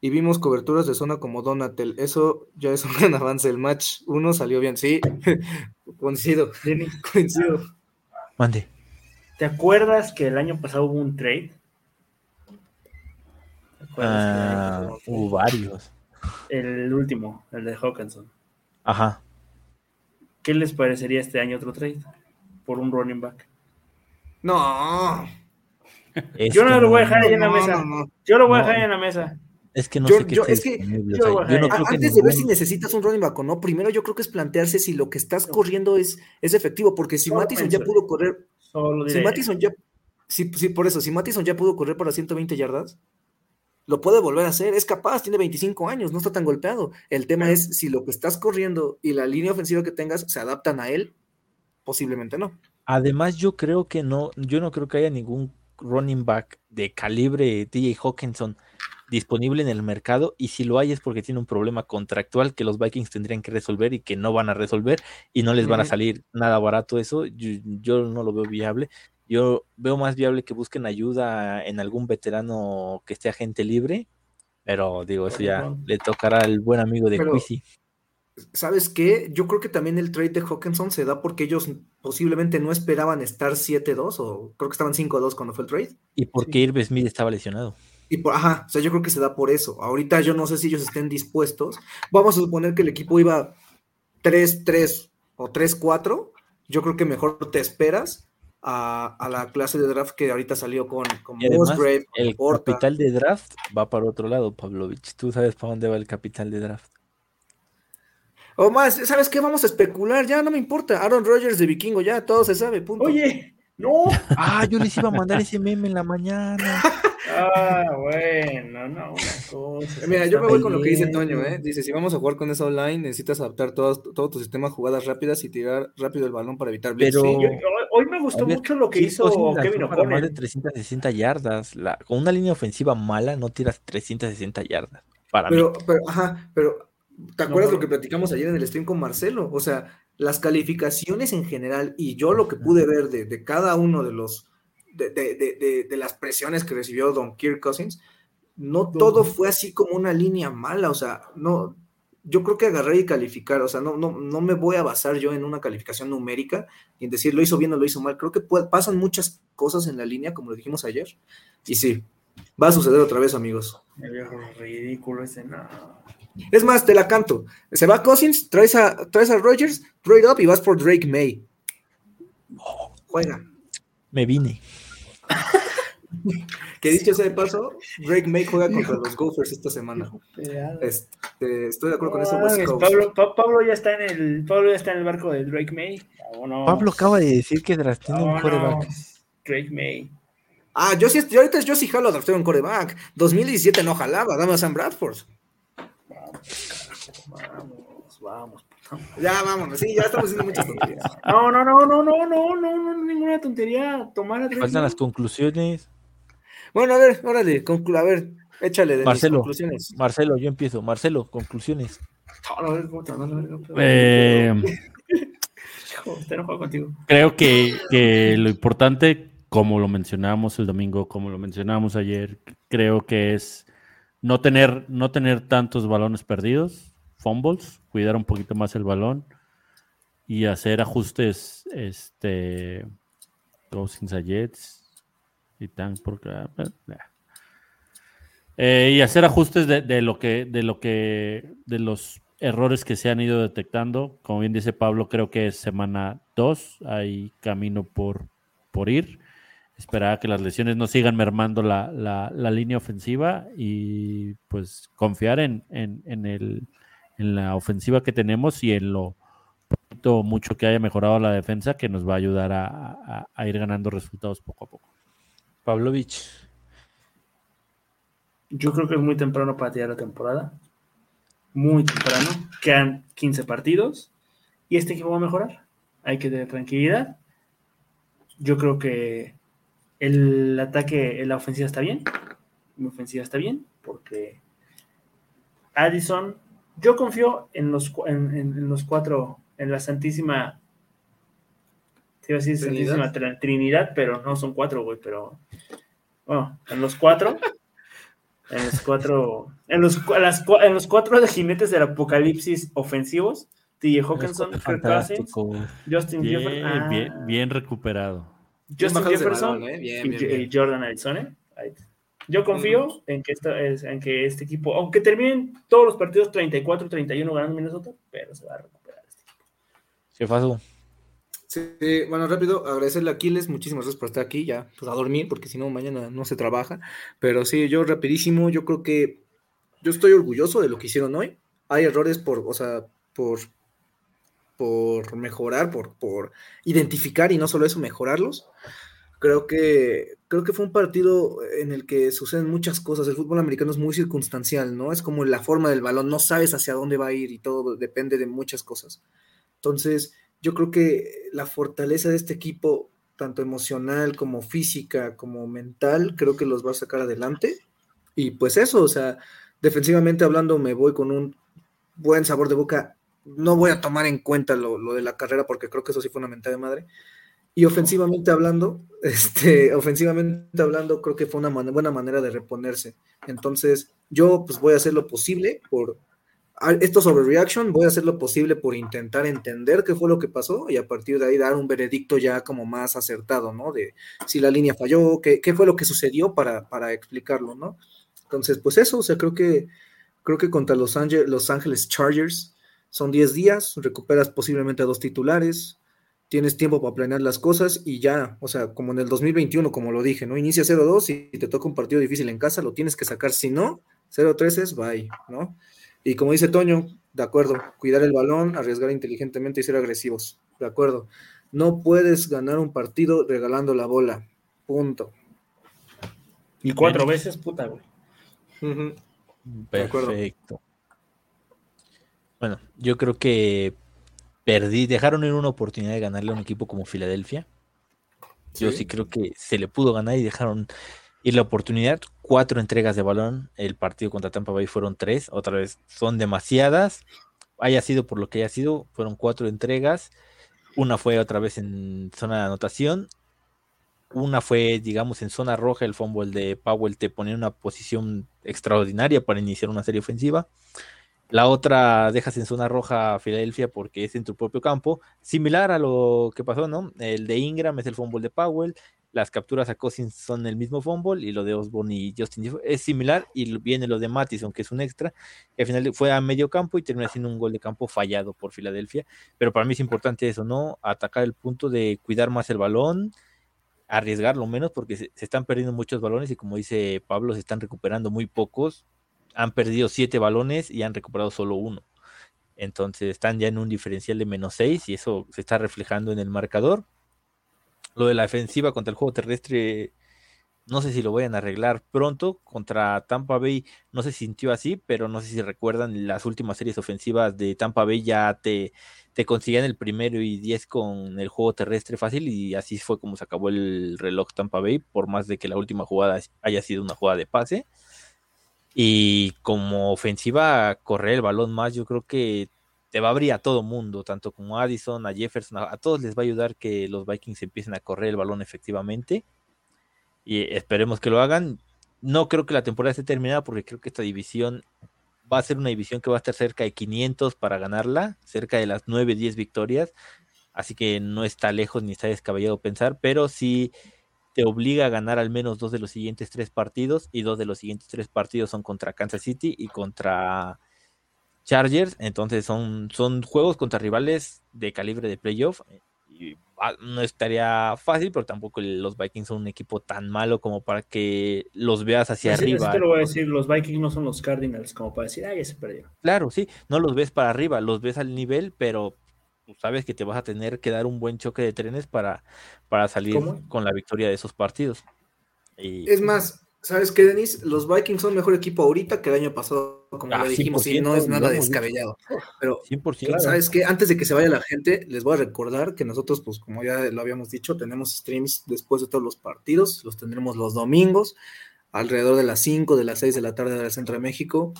Y vimos coberturas de zona como Donatel. Eso ya es un gran avance. El match uno salió bien. Sí, coincido. Jenny, Coincido. Mande. ¿te acuerdas que el año pasado hubo un trade? ¿Te acuerdas que Ah, hubo varios. El último, el de Hawkinson. Ajá. ¿Qué les parecería este año otro trade? Por un running back. No. Es Yo no lo voy a dejar ahí en la mesa. no, no. Yo lo voy a No. dejar ahí en la mesa. Es que no Yo- sé qué yo- esté es que disponible, yo o sea, voy a- yo no que Antes de ver si necesitas un running back o no, primero yo creo que es plantearse si lo que estás corriendo es, es efectivo, porque si Solo Mattison ya pudo correr, Solo si. Mattison ya, sí, sí, por eso, si Mattison ya pudo correr para 120 yardas, lo puede volver a hacer, es capaz, tiene 25 años, no está tan golpeado. El tema es si lo que estás corriendo y la línea ofensiva que tengas se adaptan a él, posiblemente no. Además, yo creo que no, yo no creo que haya ningún running back de calibre TJ Hawkinson disponible en el mercado y si lo hay es porque tiene un problema contractual que los Vikings tendrían que resolver y que no van a resolver y no les van a salir nada barato eso. Yo, yo no lo veo viable. Yo veo más viable que busquen ayuda en algún veterano que esté agente libre, pero digo, eso ya le tocará al buen amigo de Quisi. ¿Sabes qué? Yo creo que también el trade de Hawkinson se da porque ellos posiblemente no esperaban estar 7-2 o creo que estaban 5-2 cuando fue el trade. Y porque Irv Smith estaba lesionado. Y por, ajá, o sea, yo creo que se da por eso. Ahorita yo no sé si ellos estén dispuestos. Vamos a suponer que el equipo iba 3-3 o 3-4. Yo creo que mejor te esperas a, a la clase de draft que ahorita salió con, con Y además, Musgrave, con El Porta. capital de draft va para otro lado, Pavlovich. Tú sabes para dónde va el capital de draft. O más, ¿sabes qué? Vamos a especular, ya no me importa. Aaron Rodgers de Vikingo, ya todo se sabe, punto. Oye, no. Ah, yo les iba a mandar ese meme en la mañana. Ah, bueno, no, una cosa. Eh, Mira, yo me voy con lo que dice. Toño, ¿eh? Dice, si vamos a jugar con esa online, necesitas adaptar todo, todo tu sistema a jugadas rápidas y tirar rápido el balón para evitar blitz. Pero- Sí, Yo- hoy- me gustó ver, mucho lo que hizo Kevin para más de O'Connell. 360 yardas. La- con una línea ofensiva mala no tiras 360 yardas. Para Pero, mí. pero, ajá, pero, ¿te No, acuerdas pero- lo que platicamos ayer en el stream con Marcelo? O sea, las calificaciones en general y yo lo que pude ver de, de cada uno de los, de, de- de- de- de las presiones que recibió Don Kirk Cousins, no todo fue así como una línea mala, o sea, no, yo creo que agarré y calificar, o sea, no, no, no me voy a basar yo en una calificación numérica y en decir lo hizo bien o lo hizo mal, creo que puede- pasan muchas cosas en la línea, como lo dijimos ayer, y sí, va a suceder otra vez, amigos. El viejo ridículo ese, no. Es más, te la canto. Se va Cousins, traes a, traes a Rogers, trade up y vas por Drake May. Juega. Me vine. Que dicho sea de paso, Drake May juega contra los Gophers esta semana. Este, estoy de acuerdo con eso. West Mames, Coast. Pablo, Pa- Pablo ya está en el Pablo ya está en el barco de Drake May. Vámonos. Pablo acaba de decir que drafteando un coreback. Drake May. Ah, yo sí, yo ahorita yo sí jalo a draftear un coreback. 2017 no jalaba, dame a Sam Bradford. Vamos, vamos. Ya, vámonos, sí, ya estamos haciendo muchas tonterías. No, no, no, no, no, no, no, no, ninguna tontería. Tomar Faltan las conclusiones. Bueno, a ver, órale, conclu- a ver, échale de Marcelo. mis conclusiones. Marcelo, yo empiezo. Marcelo, conclusiones. Eh, creo que, que lo importante, como lo mencionamos el domingo, como lo mencionamos ayer, creo que es no tener, no tener tantos balones perdidos, fumbles, cuidar un poquito más el balón y hacer ajustes, este, Cousins a Jets y tan porque eh, y hacer ajustes de, de lo que, de lo que, de los errores que se han ido detectando. Como bien dice Pablo, creo que es semana 2, hay camino por, por ir. Esperar a que las lesiones no sigan mermando la, la- la línea ofensiva y pues confiar en, en- en el, en la ofensiva que tenemos y en lo poquito mucho que haya mejorado la defensa que nos va a ayudar a, a- a ir ganando resultados poco a poco. Pavlovich. Yo creo que es muy temprano para tirar la temporada. Muy temprano. Quedan 15 partidos. Y este equipo va a mejorar. Hay que tener tranquilidad. Yo creo que el ataque, la ofensiva está bien. Mi ofensiva está bien. Porque Addison, yo confío en los, en, en- en los cuatro, en la santísima Te iba a decir Trinidad. Santísima Tr- Trinidad, pero no son cuatro, güey, pero. Bueno, en los cuatro. En los cuatro. En los, las en los cuatro de jinetes del apocalipsis ofensivos. TJ Hawkinson, Kirk Cousins, Fantástico. Justin Jefferson. bien, ah, bien recuperado. Justin Jefferson balón, ¿eh? Bien, y, bien, J- bien. y Jordan Arizona. Ahí. Yo confío en, que esta, en que este equipo, aunque terminen todos los partidos 34-31 ganando Minnesota, pero se va a recuperar este equipo. Jefazo. Sí, bueno, rápido, agradecerle a Aquiles, muchísimas gracias por estar aquí, ya, pues a dormir, porque si no, mañana no se trabaja. Pero sí, yo rapidísimo, yo creo que yo estoy orgulloso de lo que hicieron hoy. Hay errores por, o sea, por, por mejorar, por, por identificar y no solo eso, mejorarlos. Creo que, creo que fue un partido en el que suceden muchas cosas. El fútbol americano es muy circunstancial, ¿no? Es como la forma del balón, no sabes hacia dónde va a ir y todo depende de muchas cosas. Entonces, yo creo que la fortaleza de este equipo, tanto emocional como física, como mental, creo que los va a sacar adelante. Y pues eso, o sea, defensivamente hablando, me voy con un buen sabor de boca. No voy a tomar en cuenta lo, lo de la carrera porque creo que eso sí fue una mentada de madre. Y ofensivamente hablando, este, ofensivamente hablando, creo que fue una buena manera de reponerse. Entonces, yo pues voy a hacer lo posible por esto sobre reaction, voy a hacer lo posible por intentar entender qué fue lo que pasó y a partir de ahí dar un veredicto ya como más acertado, ¿no? De si la línea falló, qué, qué fue lo que sucedió para, para explicarlo, ¿no? Entonces, pues eso, o sea, creo que creo que contra Los Ángeles, Los Ángeles Chargers son 10 días, recuperas posiblemente a dos titulares, tienes tiempo para planear las cosas y ya, o sea, como en el 2021, como lo dije, ¿no? Inicia 0-2 y te toca un partido difícil en casa, lo tienes que sacar, si no, 0-3 es bye, ¿no? Y como dice Toño, de acuerdo, cuidar el balón, arriesgar inteligentemente y ser agresivos, de acuerdo. No puedes ganar un partido regalando la bola, punto. Y cuatro veces, puta, güey. De acuerdo. Bueno, yo creo que perdí, dejaron ir una oportunidad de ganarle a un equipo como Filadelfia. Yo Sí. sí creo que se le pudo ganar y dejaron ir la oportunidad. Cuatro entregas de balón. El partido contra Tampa Bay fueron tres. Otra vez, son demasiadas. Haya sido por lo que haya sido, fueron cuatro entregas. Una fue otra vez en zona de anotación. Una fue, digamos, en zona roja. El fumble de Powell te ponía en una posición extraordinaria para iniciar una serie ofensiva. La otra dejas en zona roja a Filadelfia porque es en tu propio campo. Similar a lo que pasó, ¿no? El de Ingram es el fumble de Powell. Las capturas a Cousins son el mismo fumble y lo de Osborne y Justin es similar y viene lo de Mattison, que es un extra, al final fue a medio campo y termina siendo un gol de campo fallado por Filadelfia. Pero para mí es importante eso, ¿no? Atacar el punto de cuidar más el balón, arriesgarlo menos porque se, se están perdiendo muchos balones y como dice Pablo, se están recuperando muy pocos. Han perdido siete balones y han recuperado solo uno. Entonces están ya en un diferencial de menos seis y eso se está reflejando en el marcador. Lo de la defensiva contra el juego terrestre, no sé si lo vayan a arreglar pronto. Contra Tampa Bay no se sintió así, pero no sé si recuerdan las últimas series ofensivas de Tampa Bay ya te, te el primero y diez con el juego terrestre fácil y así fue como se acabó el reloj Tampa Bay, por más de que la última jugada haya sido una jugada de pase. Y como ofensiva, correr el balón más, yo creo que te va a abrir a todo mundo, tanto como a Addison, a Jefferson, a, todos les va a ayudar que los Vikings empiecen a correr el balón efectivamente. Y esperemos que lo hagan. No creo que la temporada esté terminada porque creo que esta división va a ser una división que va a estar cerca de 500 para ganarla, cerca de las 9, 10 victorias. Así que no está lejos ni está descabellado pensar, pero sí te obliga a ganar al menos dos de los siguientes tres partidos y dos de los siguientes tres partidos son contra Kansas City y contra Chargers. Entonces son, son juegos contra rivales de calibre de playoff. Y ah, no estaría fácil, pero tampoco los Vikings son un equipo tan malo como para que los veas hacia arriba. te lo voy a decir, los Vikings no son los Cardinals como para decir, ah, ya se perdió. Claro, sí, no los ves para arriba, los ves al nivel, pero tú sabes que te vas a tener que dar un buen choque de trenes para, para salir ¿Cómo? con la victoria de esos partidos. Y Es más, ¿sabes qué, Denis? Los Vikings son mejor equipo ahorita que el año pasado, como Ah, lo dijimos, y 100%, no es nada descabellado. Pero 100%. ¿Sabes qué? Antes de que se vaya la gente, les voy a recordar que nosotros, pues como ya lo habíamos dicho, tenemos streams después de todos los partidos, los tendremos los domingos, alrededor de las 5, de las 6 de la tarde de la Centro de México.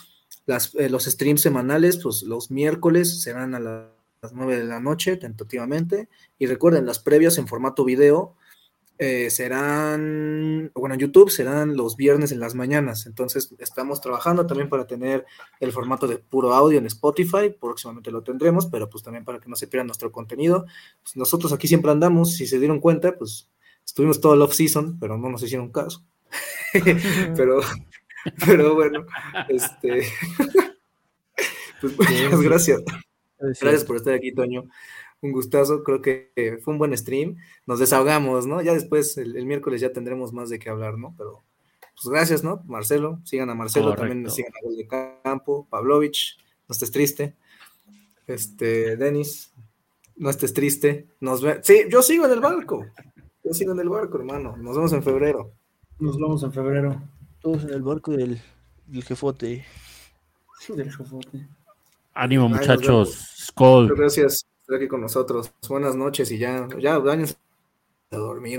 Las, eh, los streams semanales, pues los miércoles serán a las las 9 de la noche, tentativamente. Y recuerden, las previas en formato video eh, serán, bueno, en YouTube serán los viernes en las mañanas. Entonces, estamos trabajando también para tener el formato de puro audio en Spotify. Próximamente lo tendremos, pero pues también para que no se pierda nuestro contenido. Pues, nosotros aquí siempre andamos, si se dieron cuenta, pues estuvimos todo el off-season, pero no nos hicieron caso. pero, pero bueno, este. pues, muchas gracias. Gracias por estar aquí, Toño un gustazo, creo que fue un buen stream, nos desahogamos, ¿no? Ya después, el, miércoles ya tendremos más de qué hablar, ¿no? Pero, pues gracias, ¿no? Marcelo, sigan a Marcelo, también sigan a Gol de Campo, Pavlovich, no estés triste, este, Denis, no estés triste, nos ve sí, yo sigo en el barco, yo sigo en el barco, hermano, nos vemos en febrero. Nos vemos en febrero. Todos en el barco del, del jefote. Del jefote. Ánimo, muchachos. Skull. Gracias aquí con nosotros. Buenas noches y ya, ya, daños a dormir.